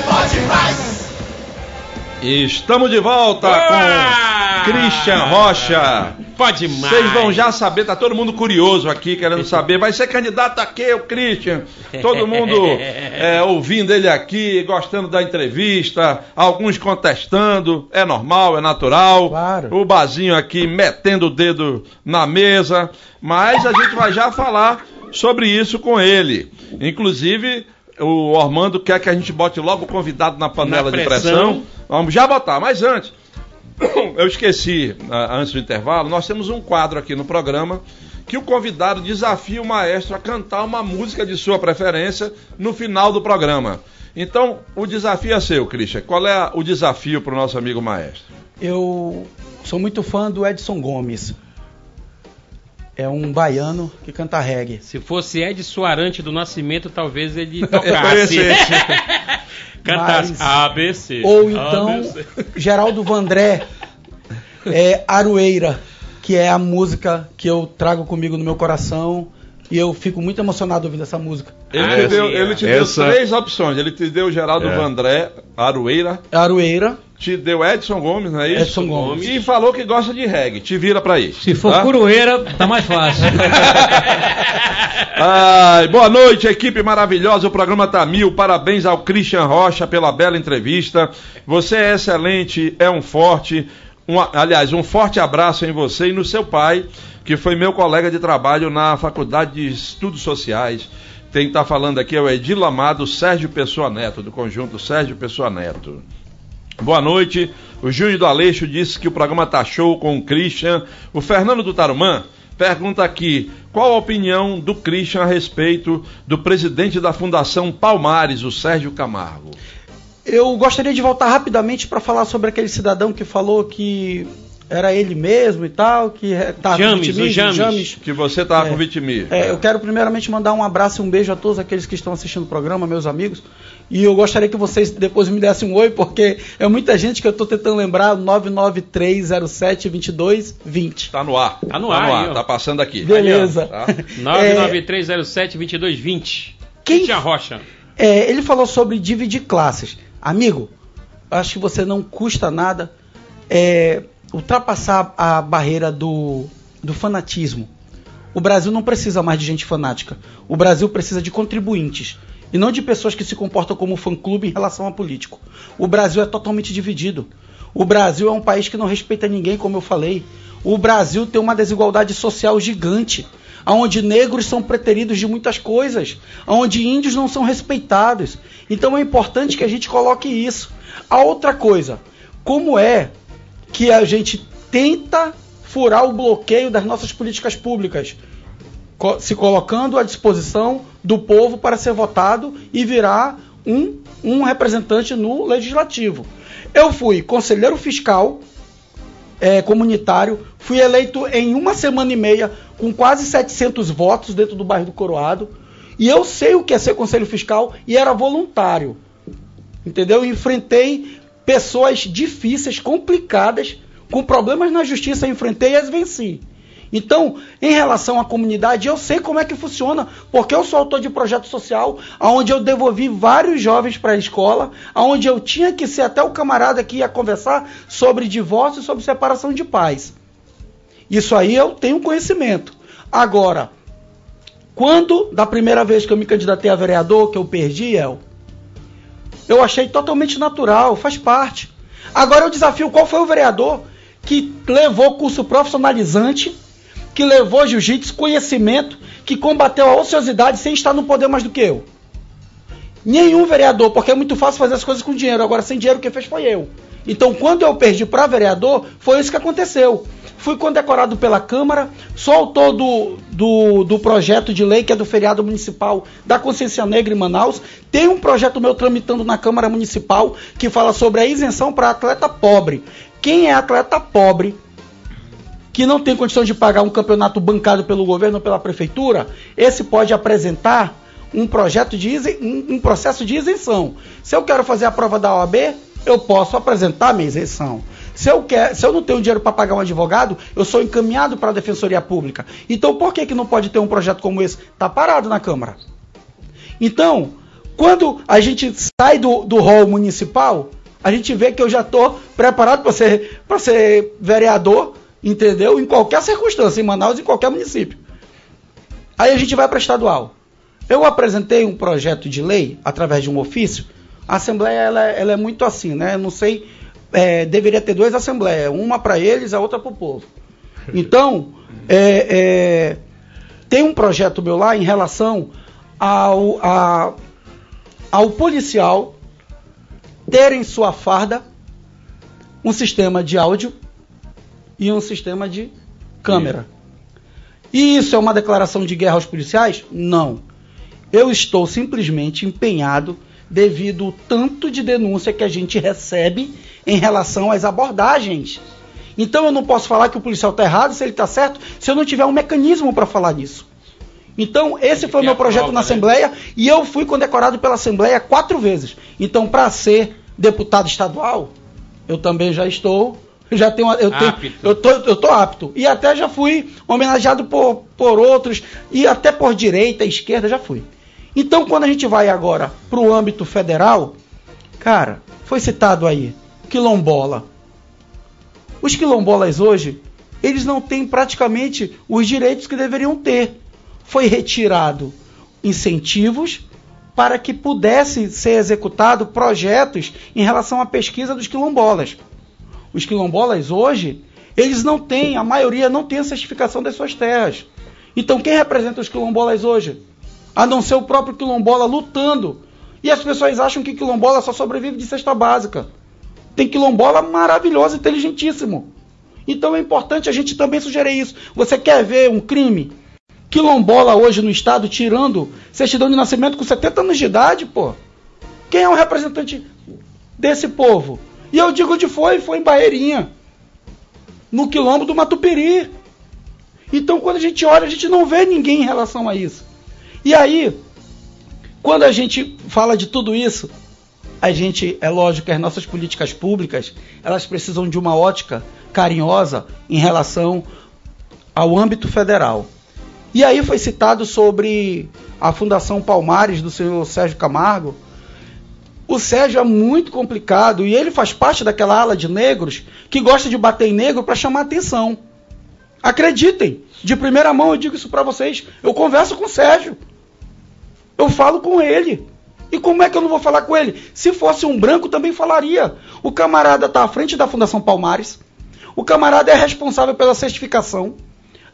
Pode mais. Estamos de volta Boa! com Christian Rocha. Pode mais. Vocês vão já saber, tá todo mundo curioso aqui, querendo saber. Vai ser candidato a quê, o Christian? Todo mundo é, ouvindo ele aqui, gostando da entrevista, alguns contestando. É normal, é natural. Claro. O Bazinho aqui metendo o dedo na mesa. Mas a gente vai já falar sobre isso com ele. Inclusive, o Ormando quer que a gente bote logo o convidado na panela Na de pressão. Vamos já botar, mas antes. Eu esqueci, ah, antes do intervalo, nós temos um quadro aqui no programa que o convidado desafia o maestro a cantar uma música de sua preferência no final do programa. Então, o desafio é seu, Christian. Qual é o desafio para o nosso amigo maestro? Eu sou muito fã do Edson Gomes. É um baiano que canta reggae. Se fosse Ed Suarante do Nascimento, talvez ele tocasse. Cantasse Mas- ABC. Ou então ABC. Geraldo Vandré, é Aroeira, que é a música que eu trago comigo no meu coração. E eu fico muito emocionado ouvindo essa música. Ele Ah, te deu, sim, ele te essa- deu três opções. Ele te deu Geraldo É. Vandré, Aroeira, Aroeira, te deu Edson Gomes, não é isso? Edson Gomes. E falou que gosta de reggae. Te vira para isso. Se for tá? curueira, tá mais fácil. Ai, boa noite, equipe maravilhosa. O programa tá mil. Parabéns ao Christian Rocha pela bela entrevista. Você é excelente, é um forte. Um, aliás, um forte abraço em você e no seu pai, que foi meu colega de trabalho na Faculdade de Estudos Sociais. Quem está falando aqui é o Edil Amado Sérgio Pessoa Neto, do conjunto Sérgio Pessoa Neto. Boa noite. O Júnior do Aleixo disse que o programa tá show com o Christian. O Fernando do Tarumã pergunta aqui: qual a opinião do Christian a respeito do presidente da Fundação Palmares, o Sérgio Camargo? Eu gostaria de voltar rapidamente para falar sobre aquele cidadão que falou que era ele mesmo e tal, que tá James, o James. Que você tava É. com vitimismo. É, eu quero primeiramente mandar um abraço e um beijo a todos aqueles que estão assistindo o programa, meus amigos. E eu gostaria que vocês depois me dessem um oi, porque é muita gente que eu estou tentando lembrar, 993072220. Tá no ar. Tá no ar aí, ó. Tá passando aqui. Beleza. Tá? 99307-2220. Quem- Christian Rocha. É, ele falou sobre dividir classes. Amigo, acho que você não custa nada é, ultrapassar a barreira do, do fanatismo. O Brasil não precisa mais de gente fanática. O Brasil precisa de contribuintes. E não de pessoas que se comportam como fã-clube em relação a político. O Brasil é totalmente dividido. O Brasil é um país que não respeita ninguém, como eu falei. O Brasil tem uma desigualdade social gigante, onde negros são preteridos de muitas coisas, onde índios não são respeitados. Então é importante que a gente coloque isso. A outra coisa, como é que a gente tenta furar o bloqueio das nossas políticas públicas, se colocando à disposição do povo para ser votado e virar um, um representante no legislativo. Eu fui conselheiro fiscal é, comunitário, fui eleito em uma semana e meia com quase 700 votos dentro do bairro do Coroado. E eu sei o que é ser conselho fiscal e era voluntário. Entendeu? Enfrentei pessoas difíceis, complicadas, com problemas na justiça, enfrentei e as venci. Então, em relação à comunidade, eu sei como é que funciona, porque eu sou autor de projeto social, onde eu devolvi vários jovens para a escola, onde eu tinha que ser até o camarada que ia conversar sobre divórcio e sobre separação de pais. Isso aí eu tenho conhecimento. Agora, quando, da primeira vez que eu me candidatei a vereador, que eu perdi, El, eu achei totalmente natural, faz parte. Agora eu desafio qual foi o vereador que levou curso profissionalizante, que levou jiu-jitsu, conhecimento, que combateu a ociosidade sem estar no poder mais do que eu. Nenhum vereador, porque é muito fácil fazer as coisas com dinheiro. Agora, sem dinheiro, quem fez foi eu. Então, quando eu perdi para vereador, foi isso que aconteceu. Fui condecorado pela Câmara, sou autor do, do, do, projeto de lei que é do feriado municipal da consciência negra em Manaus. Tem um projeto meu tramitando na Câmara Municipal que fala sobre a isenção para atleta pobre. Quem é atleta pobre, que não tem condição de pagar um campeonato bancado pelo governo ou pela prefeitura, esse pode apresentar um projeto de um, um processo de isenção. Se eu quero fazer a prova da OAB, eu posso apresentar minha isenção. Se eu, quer, se eu não tenho dinheiro para pagar um advogado, eu sou encaminhado para a Defensoria Pública. Então, por que, que não pode ter um projeto como esse? Está parado na Câmara. Então, quando a gente sai do, do municipal, a gente vê que eu já estou preparado para ser, ser vereador, entendeu? Em qualquer circunstância, em Manaus, em qualquer município. Aí a gente vai para estadual. Eu apresentei um projeto de lei através de um ofício. A Assembleia ela, ela é muito assim, né? Eu não sei é, deveria ter duas assembleias, uma para eles, a outra para o povo. Então, é, é, tem um projeto meu lá em relação ao, a, ao policial ter em sua farda um sistema de áudio e um sistema de câmera. E isso é uma declaração de guerra aos policiais? Não. Eu estou simplesmente empenhado devido ao tanto de denúncia que a gente recebe em relação às abordagens. Então eu não posso falar que o policial está errado, se ele está certo, se eu não tiver um mecanismo para falar disso. Então, esse foi o meu projeto na né? Assembleia e eu fui condecorado pela Assembleia quatro vezes. Então, para ser deputado estadual, eu também já estou. Já tenho, eu, tenho, eu, tô, eu tô apto. E até já fui homenageado por, por outros, e até por direita, esquerda, já fui. Então, quando a gente vai agora para o âmbito federal, cara, foi citado aí quilombola. Os quilombolas hoje, eles não têm praticamente os direitos que deveriam ter. Foi retirado incentivos para que pudesse ser executado projetos em relação à pesquisa dos quilombolas. Os quilombolas hoje, eles não têm, a maioria não tem a certificação das suas terras. Então quem representa os quilombolas hoje? A não ser o próprio quilombola lutando. E as pessoas acham que quilombola só sobrevive de cesta básica. Tem quilombola maravilhoso, inteligentíssimo. Então é importante a gente também sugerir isso. Você quer ver um crime? Quilombola hoje no estado tirando certidão de nascimento com 70 anos de idade, pô. Quem é o representante desse povo? E eu digo onde foi, foi em Barreirinha. No quilombo do Matupiri. Então quando a gente olha, a gente não vê ninguém em relação a isso. E aí, quando a gente fala de tudo isso, a gente, é lógico que as nossas políticas públicas, elas precisam de uma ótica carinhosa em relação ao âmbito federal. E aí foi citado sobre a Fundação Palmares do senhor Sérgio Camargo. O Sérgio é muito complicado e ele faz parte daquela ala de negros que gosta de bater em negro para chamar atenção. Acreditem, de primeira mão eu digo isso para vocês. Eu converso com o Sérgio. Eu falo com ele. E como é que eu não vou falar com ele? Se fosse um branco, também falaria. O camarada está à frente da Fundação Palmares. O camarada é responsável pela certificação.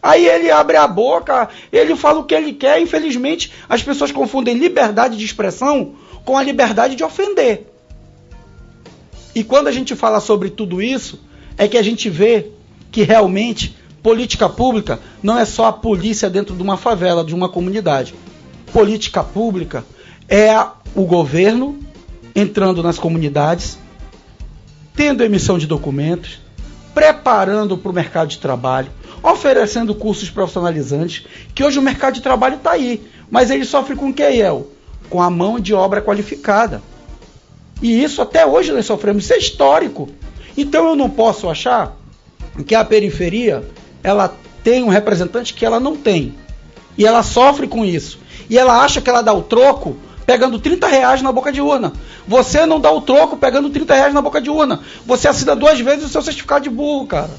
Aí ele abre a boca, ele fala o que ele quer. Infelizmente, as pessoas confundem liberdade de expressão com a liberdade de ofender. E quando a gente fala sobre tudo isso, é que a gente vê que realmente política pública não é só a polícia dentro de uma favela, de uma comunidade. Política pública é o governo entrando nas comunidades, tendo emissão de documentos, preparando para o mercado de trabalho, oferecendo cursos profissionalizantes, que hoje o mercado de trabalho está aí. Mas ele sofre com o que? Com a mão de obra qualificada. E isso até hoje nós sofremos, isso é histórico. Então eu não posso achar que a periferia ela tem um representante que ela não tem. E ela sofre com isso. E ela acha que ela dá o troco pegando 30 reais na boca de urna. Você não dá o troco pegando 30 reais na boca de urna. Você assina duas vezes o seu certificado de burro, cara.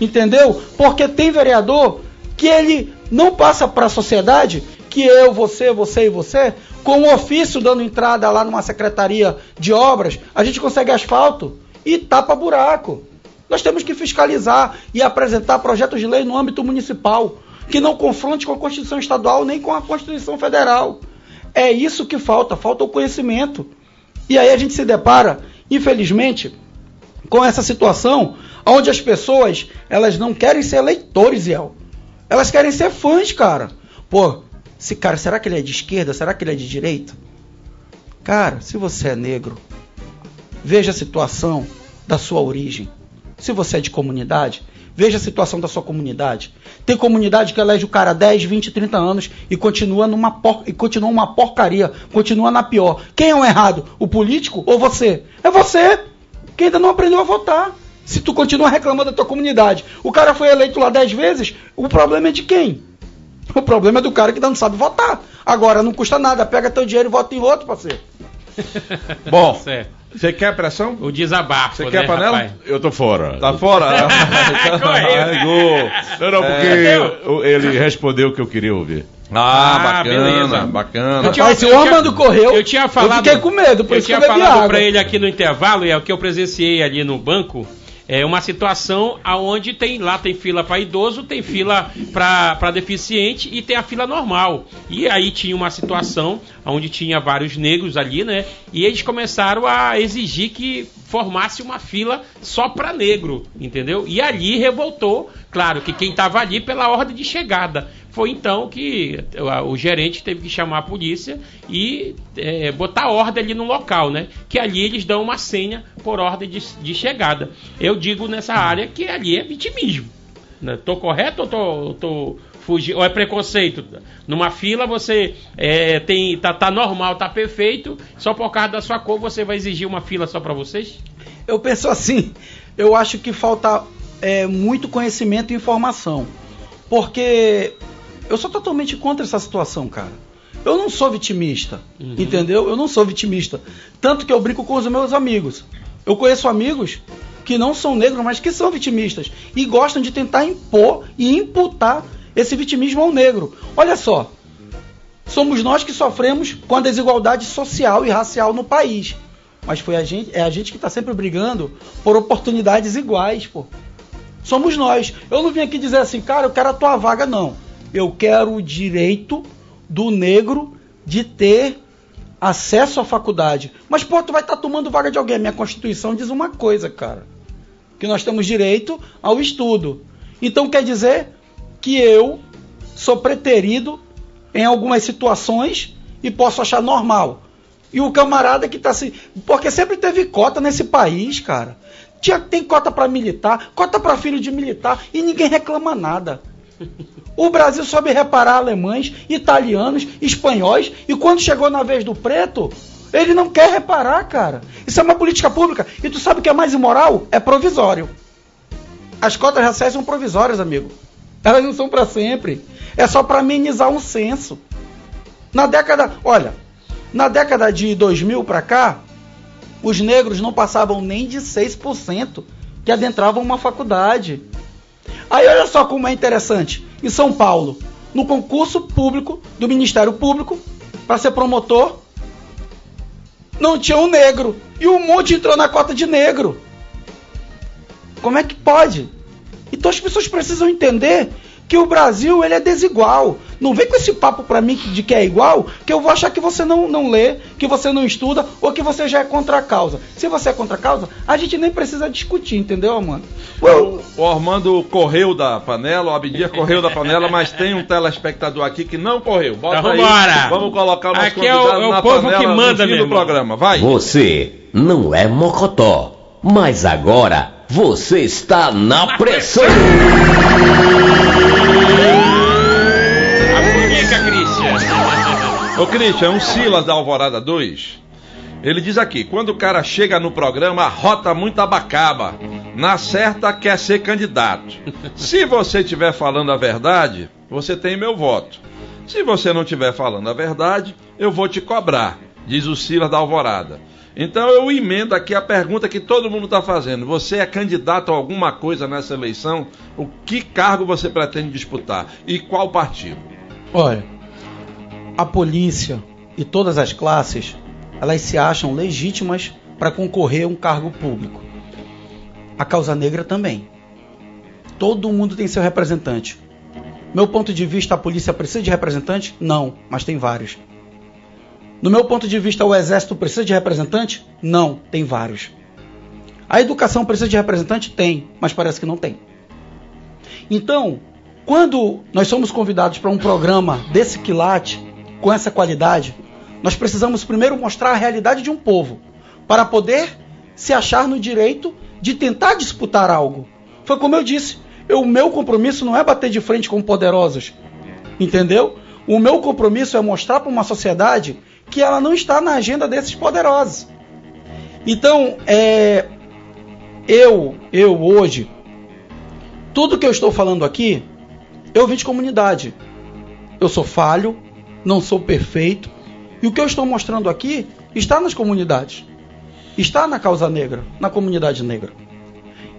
Entendeu? Porque tem vereador que ele não passa para a sociedade que eu, você, você e você, com um ofício dando entrada lá numa secretaria de obras, a gente consegue asfalto e tapa buraco. Nós temos que fiscalizar e apresentar projetos de lei no âmbito municipal que não confronte com a Constituição Estadual nem com a Constituição Federal. É isso que falta, falta o conhecimento. E aí a gente se depara, infelizmente, com essa situação onde as pessoas, elas não querem ser eleitores, Iel. Elas querem ser fãs, cara. Pô, esse cara, será que ele é de esquerda? Será que ele é de direita? Cara, se você é negro, veja a situação da sua origem. Se você é de comunidade, veja a situação da sua comunidade. Tem comunidade que elege o cara 10, 20, 30 anos e continua numa por... e continua uma porcaria, continua na pior. Quem é o errado? O político ou você? É você que ainda não aprendeu a votar. Se tu continua reclamando da tua comunidade, o cara foi eleito lá 10 vezes, o problema é de quem? O problema é do cara que não sabe votar. Agora não custa nada, pega teu dinheiro e vota em outro, parceiro. Bom, Certo. Você quer pressão? O desabafo. Você né, quer a panela? rapaz? Eu tô fora. Tá fora? Correu. Arregou. Não, não, porque É. eu- ele respondeu o que eu queria ouvir. Ah, Ah, bacana, beleza. bacana. Eu tinha- Rapaz, se eu o Armando correu, eu tinha falado, fiquei com medo, por eu isso que tinha eu bebi falado para ele aqui no intervalo, é o que eu presenciei ali no banco, é uma situação aonde tem lá tem fila para idoso, tem fila para deficiente e tem a fila normal. E aí tinha uma situação onde tinha vários negros ali, né? E eles começaram a exigir que formasse uma fila só para negro, entendeu? E ali revoltou, claro, que quem estava ali pela ordem de chegada. Foi então que o, gerente teve que chamar a polícia e é, botar ordem ali no local, né? Que ali eles dão uma senha por ordem de, de chegada. Eu digo nessa área que ali é vitimismo. Né? Tô correto ou tô, tô fugindo? Ou é preconceito? Numa fila você é, tem tá, tá normal, tá perfeito, só por causa da sua cor você vai exigir uma fila só para vocês? Eu penso assim, eu acho que falta é, muito conhecimento e informação. Porque eu sou totalmente contra essa situação, cara. Eu não sou vitimista, entendeu? Eu não sou vitimista. Tanto que eu brinco com os meus amigos. Eu conheço amigos que não são negros, mas que são vitimistas. E gostam de tentar impor e imputar esse vitimismo ao negro. Olha só, somos nós que sofremos com a desigualdade social e racial no país. Mas foi a gente, é a gente que está sempre brigando por oportunidades iguais, pô. Somos nós. Eu não vim aqui dizer assim, cara, eu quero a tua vaga, não. Eu quero o direito do negro de ter acesso à faculdade. Mas, pô, tu vai estar tomando vaga de alguém. Minha Constituição diz uma coisa, cara. Que nós temos direito ao estudo. Então quer dizer que eu sou preterido em algumas situações e posso achar normal. E o camarada que tá se. Porque sempre teve cota nesse país, cara. Tinha, tem cota para militar, cota para filho de militar e ninguém reclama nada. O Brasil soube reparar alemães, italianos, espanhóis e quando chegou na vez do preto, ele não quer reparar, cara. Isso é uma política pública. E tu sabe o que é mais imoral? É provisório. As cotas raciais são provisórias, amigo. Elas não são para sempre. É só para amenizar um censo. Na década, olha, na década de 2000 para cá, os negros não passavam nem de 6% que adentravam uma faculdade. Aí olha só como é interessante. Em São Paulo, no concurso público do Ministério Público, para ser promotor, não tinha um negro. E um monte entrou na cota de negro. Como é que pode? Então as pessoas precisam entender que o Brasil ele é desigual. Não vem com esse papo pra mim de que é igual, que eu vou achar que você não, não lê, que você não estuda ou que você já é contra a causa. Se você é contra a causa, a gente nem precisa discutir, entendeu, mano? O, o Armando correu da panela, o Abdias correu da panela, mas tem um telespectador aqui que não correu. Bota Então aí. Vamos colocar o nosso Aqui é o- é o na povo panela que manda, no programa. Vai. Você não é mocotó, mas agora Você está na pressão. Comunica, Christian. Ô Christian, um Silas da Alvorada 2. Ele diz aqui: quando o cara chega no programa, rota muito abacaba. Na certa, quer ser candidato. Se você estiver falando a verdade, você tem meu voto. Se você não estiver falando a verdade, eu vou te cobrar, diz o Silas da Alvorada. Então eu emendo aqui a pergunta que todo mundo está fazendo. Você é candidato a alguma coisa nessa eleição? O que cargo você pretende disputar? E qual partido? Olha, a polícia e todas as classes, elas se acham legítimas para concorrer a um cargo público. A causa negra também. Todo mundo tem seu representante. Meu ponto de vista, a polícia precisa de representante? Não, mas tem vários. Do meu ponto de vista, o exército precisa de representante? Não, tem vários. A educação precisa de representante? Tem, mas parece que não tem. Então, quando nós somos convidados para um programa desse quilate, com essa qualidade, nós precisamos primeiro mostrar a realidade de um povo, para poder se achar no direito de tentar disputar algo. Foi como eu disse, eu- o meu compromisso não é bater de frente com poderosos, entendeu? O meu compromisso é mostrar para uma sociedade que ela não está na agenda desses poderosos. Então, é, eu, eu hoje, tudo que eu estou falando aqui, eu vim de comunidade. Eu sou falho, não sou perfeito, e o que eu estou mostrando aqui está nas comunidades. Está na causa negra, na comunidade negra.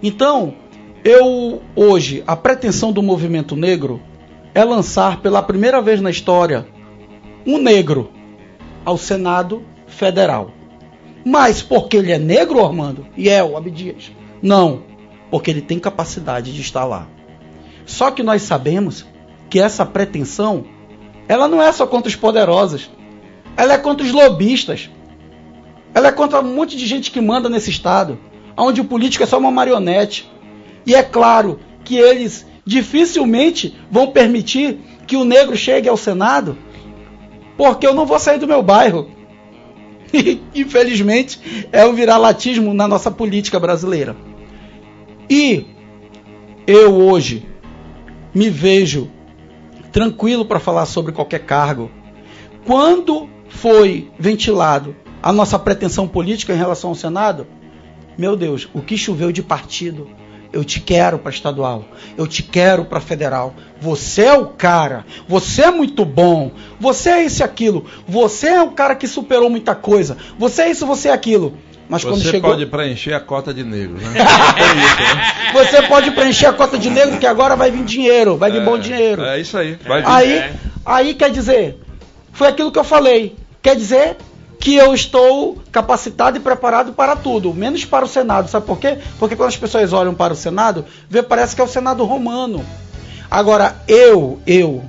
Então, eu hoje, a pretensão do movimento negro é lançar pela primeira vez na história um negro ao Senado Federal. Mas porque ele é negro, Armando? E é o Abdias? Não, porque ele tem capacidade de estar lá. Só que nós sabemos que essa pretensão, ela não é só contra os poderosos, ela é contra os lobistas. Ela é contra um monte de gente que manda nesse estado, onde o político é só uma marionete. E é claro que eles dificilmente vão permitir que o negro chegue ao Senado, porque eu não vou sair do meu bairro. Infelizmente, é um viralatismo na nossa política brasileira. E eu hoje me vejo tranquilo para falar sobre qualquer cargo. Quando foi ventilado a nossa pretensão política em relação ao Senado, meu Deus, o que choveu de partido? Eu te quero para estadual, eu te quero para federal. Você é o cara, você é muito bom, você é isso e aquilo, você é o cara que superou muita coisa, você é isso, você é aquilo. Mas quando Você chegou. pode preencher a cota de negros, né? Você pode preencher a cota de negro que agora vai vir dinheiro, vai vir bom dinheiro. É isso aí. Vai vir. Aí, É. aí quer dizer, foi aquilo que eu falei. Quer dizer que eu estou capacitado e preparado para tudo, menos para o Senado. Sabe por quê? Porque quando as pessoas olham para o Senado, vê parece que é o Senado romano. Agora, eu, eu,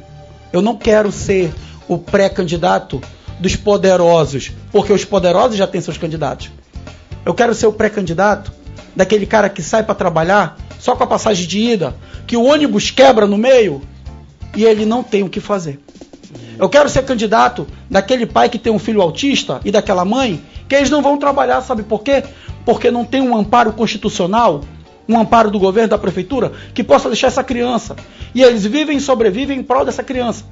eu não quero ser o pré-candidato dos poderosos, porque os poderosos já têm seus candidatos. Eu quero ser o pré-candidato daquele cara que sai para trabalhar só com a passagem de ida, que o ônibus quebra no meio e ele não tem o que fazer. Eu quero ser candidato daquele pai que tem um filho autista e daquela mãe que eles não vão trabalhar, sabe por quê? Porque não tem um amparo constitucional, um amparo do governo, da prefeitura, que possa deixar essa criança. E eles vivem e sobrevivem em prol dessa criança.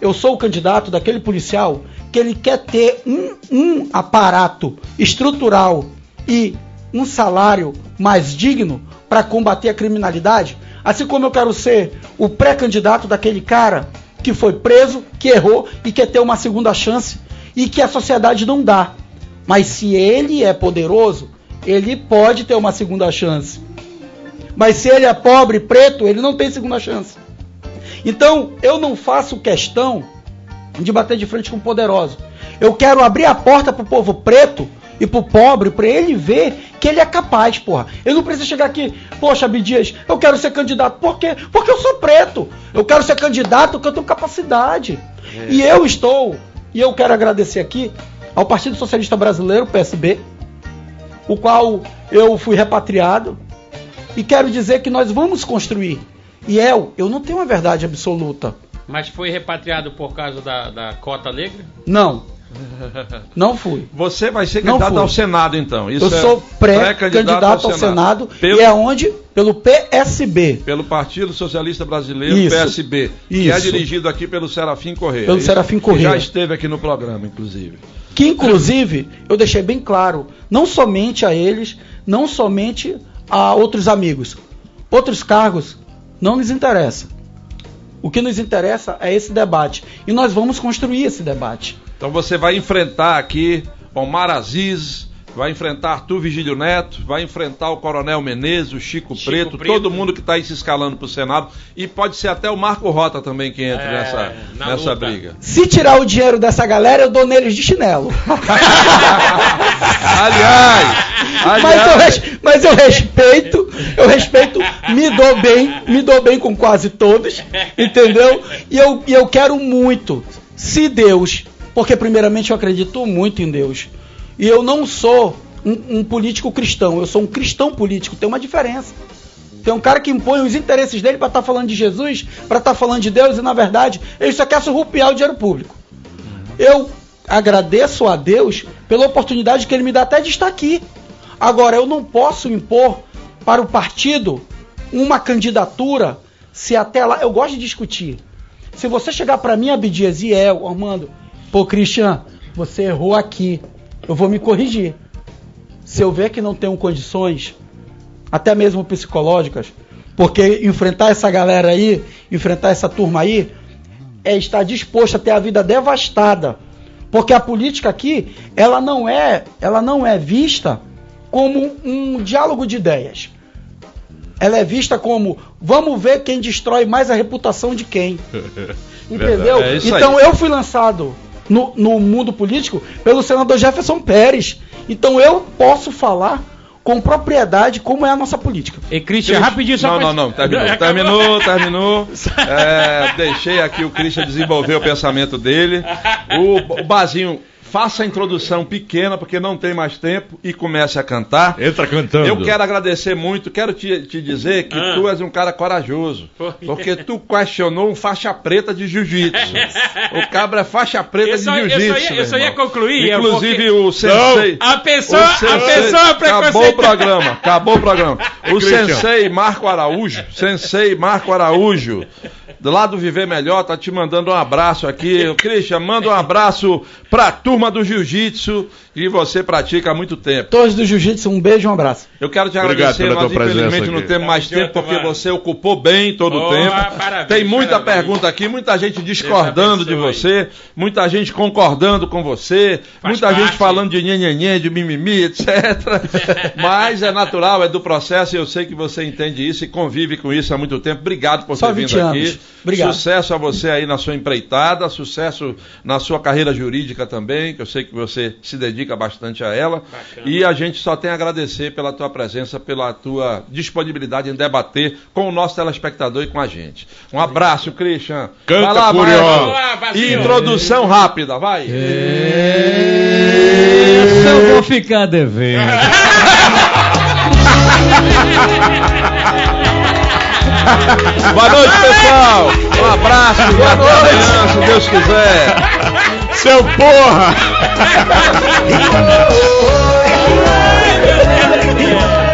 Eu sou o candidato daquele policial que ele quer ter um, um aparato estrutural e um salário mais digno para combater a criminalidade, assim como eu quero ser o pré-candidato daquele cara que foi preso, que errou e quer ter uma segunda chance e que a sociedade não dá. Mas se ele é poderoso, ele pode ter uma segunda chance. Mas se ele é pobre, preto, ele não tem segunda chance. Então, eu não faço questão de bater de frente com o poderoso. Eu quero abrir a porta pro povo preto e pro pobre para ele ver que ele é capaz, porra. Ele não precisa chegar aqui, poxa, Abdias, eu quero ser candidato. Por quê? Porque eu sou preto. Eu quero ser candidato porque eu tenho capacidade. E eu estou, e eu quero agradecer aqui ao Partido Socialista Brasileiro, PSB, o qual eu fui repatriado, e quero dizer que nós vamos construir. E eu, eu não tenho uma verdade absoluta. Mas foi repatriado por causa da, da cota negra? Não. Não fui. Você vai ser candidato ao Senado, então. Isso eu é sou pré-candidato ao Senado, Pelo, e é onde? Pelo PSB. pelo Partido Socialista Brasileiro, Isso. PSB. Que é Isso. dirigido aqui pelo Serafim Correia. Pelo Isso, Serafim Correia. Já esteve aqui no programa, inclusive. Que inclusive eu deixei bem claro, não somente a eles, não somente a outros amigos. Outros cargos não nos interessa. O que nos interessa é esse debate. E nós vamos construir esse debate. Então você vai enfrentar aqui Omar Aziz, vai enfrentar Arthur Vigílio Neto, vai enfrentar o Coronel Menezes, o Chico, Chico Preto, Preto. todo mundo que está aí se escalando para o Senado. E pode ser até o Marco Rota também que entre É, nessa, na nessa luta. briga. Se tirar o dinheiro dessa galera, eu dou neles de chinelo. aliás, Mas eu, aliás, res- mas eu respeito, eu respeito, me dou bem, me dou bem com quase todos, entendeu? E eu, e eu quero muito, se Deus, porque primeiramente eu acredito muito em Deus, e eu não sou um, um político cristão, eu sou um cristão político, tem uma diferença. Tem um cara que impõe os interesses dele para estar falando de Jesus, para estar falando de Deus, e na verdade ele só quer surrupiar o dinheiro público. Eu agradeço a Deus pela oportunidade que ele me dá até de estar aqui. Agora, eu não posso impor para o partido uma candidatura se até lá. Eu gosto de discutir. Se você chegar para mim, Abdias e El, Armando, pô, Cristian, você errou aqui. Eu vou me corrigir. Se eu ver que não tenho condições, até mesmo psicológicas, porque enfrentar essa galera aí, enfrentar essa turma aí, é estar disposto a ter a vida devastada. Porque a política aqui, ela não é, ela não é vista como um diálogo de ideias. Ela é vista como vamos ver quem destrói mais a reputação de quem. Entendeu? É isso aí. então eu fui lançado no, no mundo político pelo senador Jefferson Pérez. Então eu posso falar com propriedade como é a nossa política. E Christian, rapidinho só Não, pra- não, não, terminou. Terminou, terminou. É, deixei aqui o Christian desenvolver o pensamento dele. O, o Bazinho, faça a introdução pequena, porque não tem mais tempo, e comece a cantar. Entra cantando. Eu quero agradecer muito, quero te, te dizer que Ah. tu és um cara corajoso. Porque tu questionou um faixa preta de jiu-jitsu. o cabra é faixa preta Eu de só- eu só jiu-jitsu. ia- eu só ia concluir, é Inclusive porque- o sensei. A pessoa, o a sensei- pessoa Acabou o preconceituosa. programa, acabou o programa. O Christian. sensei Marco Araújo, sensei Marco Araújo, do lado do Viver Melhor, tá te mandando um abraço aqui. O Christian, manda um abraço pra turma do Jiu-Jitsu que você pratica há muito tempo. Todos do Jiu-Jitsu, um beijo e um abraço. Eu quero te Obrigado agradecer, pela nós tua presença infelizmente não temos mais tempo porque mano. você ocupou bem todo o tempo. parabéns, Tem muita parabéns. pergunta aqui, muita gente discordando de você, muita gente concordando com você, Faz muita gente parte. falando de nhenhenhen, de mimimi, etc. Mas é natural, é do processo e eu sei que você entende isso e convive com isso há muito tempo. Obrigado por Só ter 20 vindo anos. aqui. Obrigado. Sucesso a você aí na sua empreitada, sucesso na sua carreira jurídica também, que eu sei que você se dedica bastante a ela. Bacana. E a gente só tem a agradecer pela tua presença, pela tua disponibilidade em debater com o nosso telespectador e com a gente. Um abraço, Christian. Canta, vai lá, Curió. maestro. Boa, Bazinho. Introdução rápida, vai. Esse eu vou ficar devendo. Boa noite, pessoal. Um abraço. Boa noite. Se Deus quiser. Seu porra!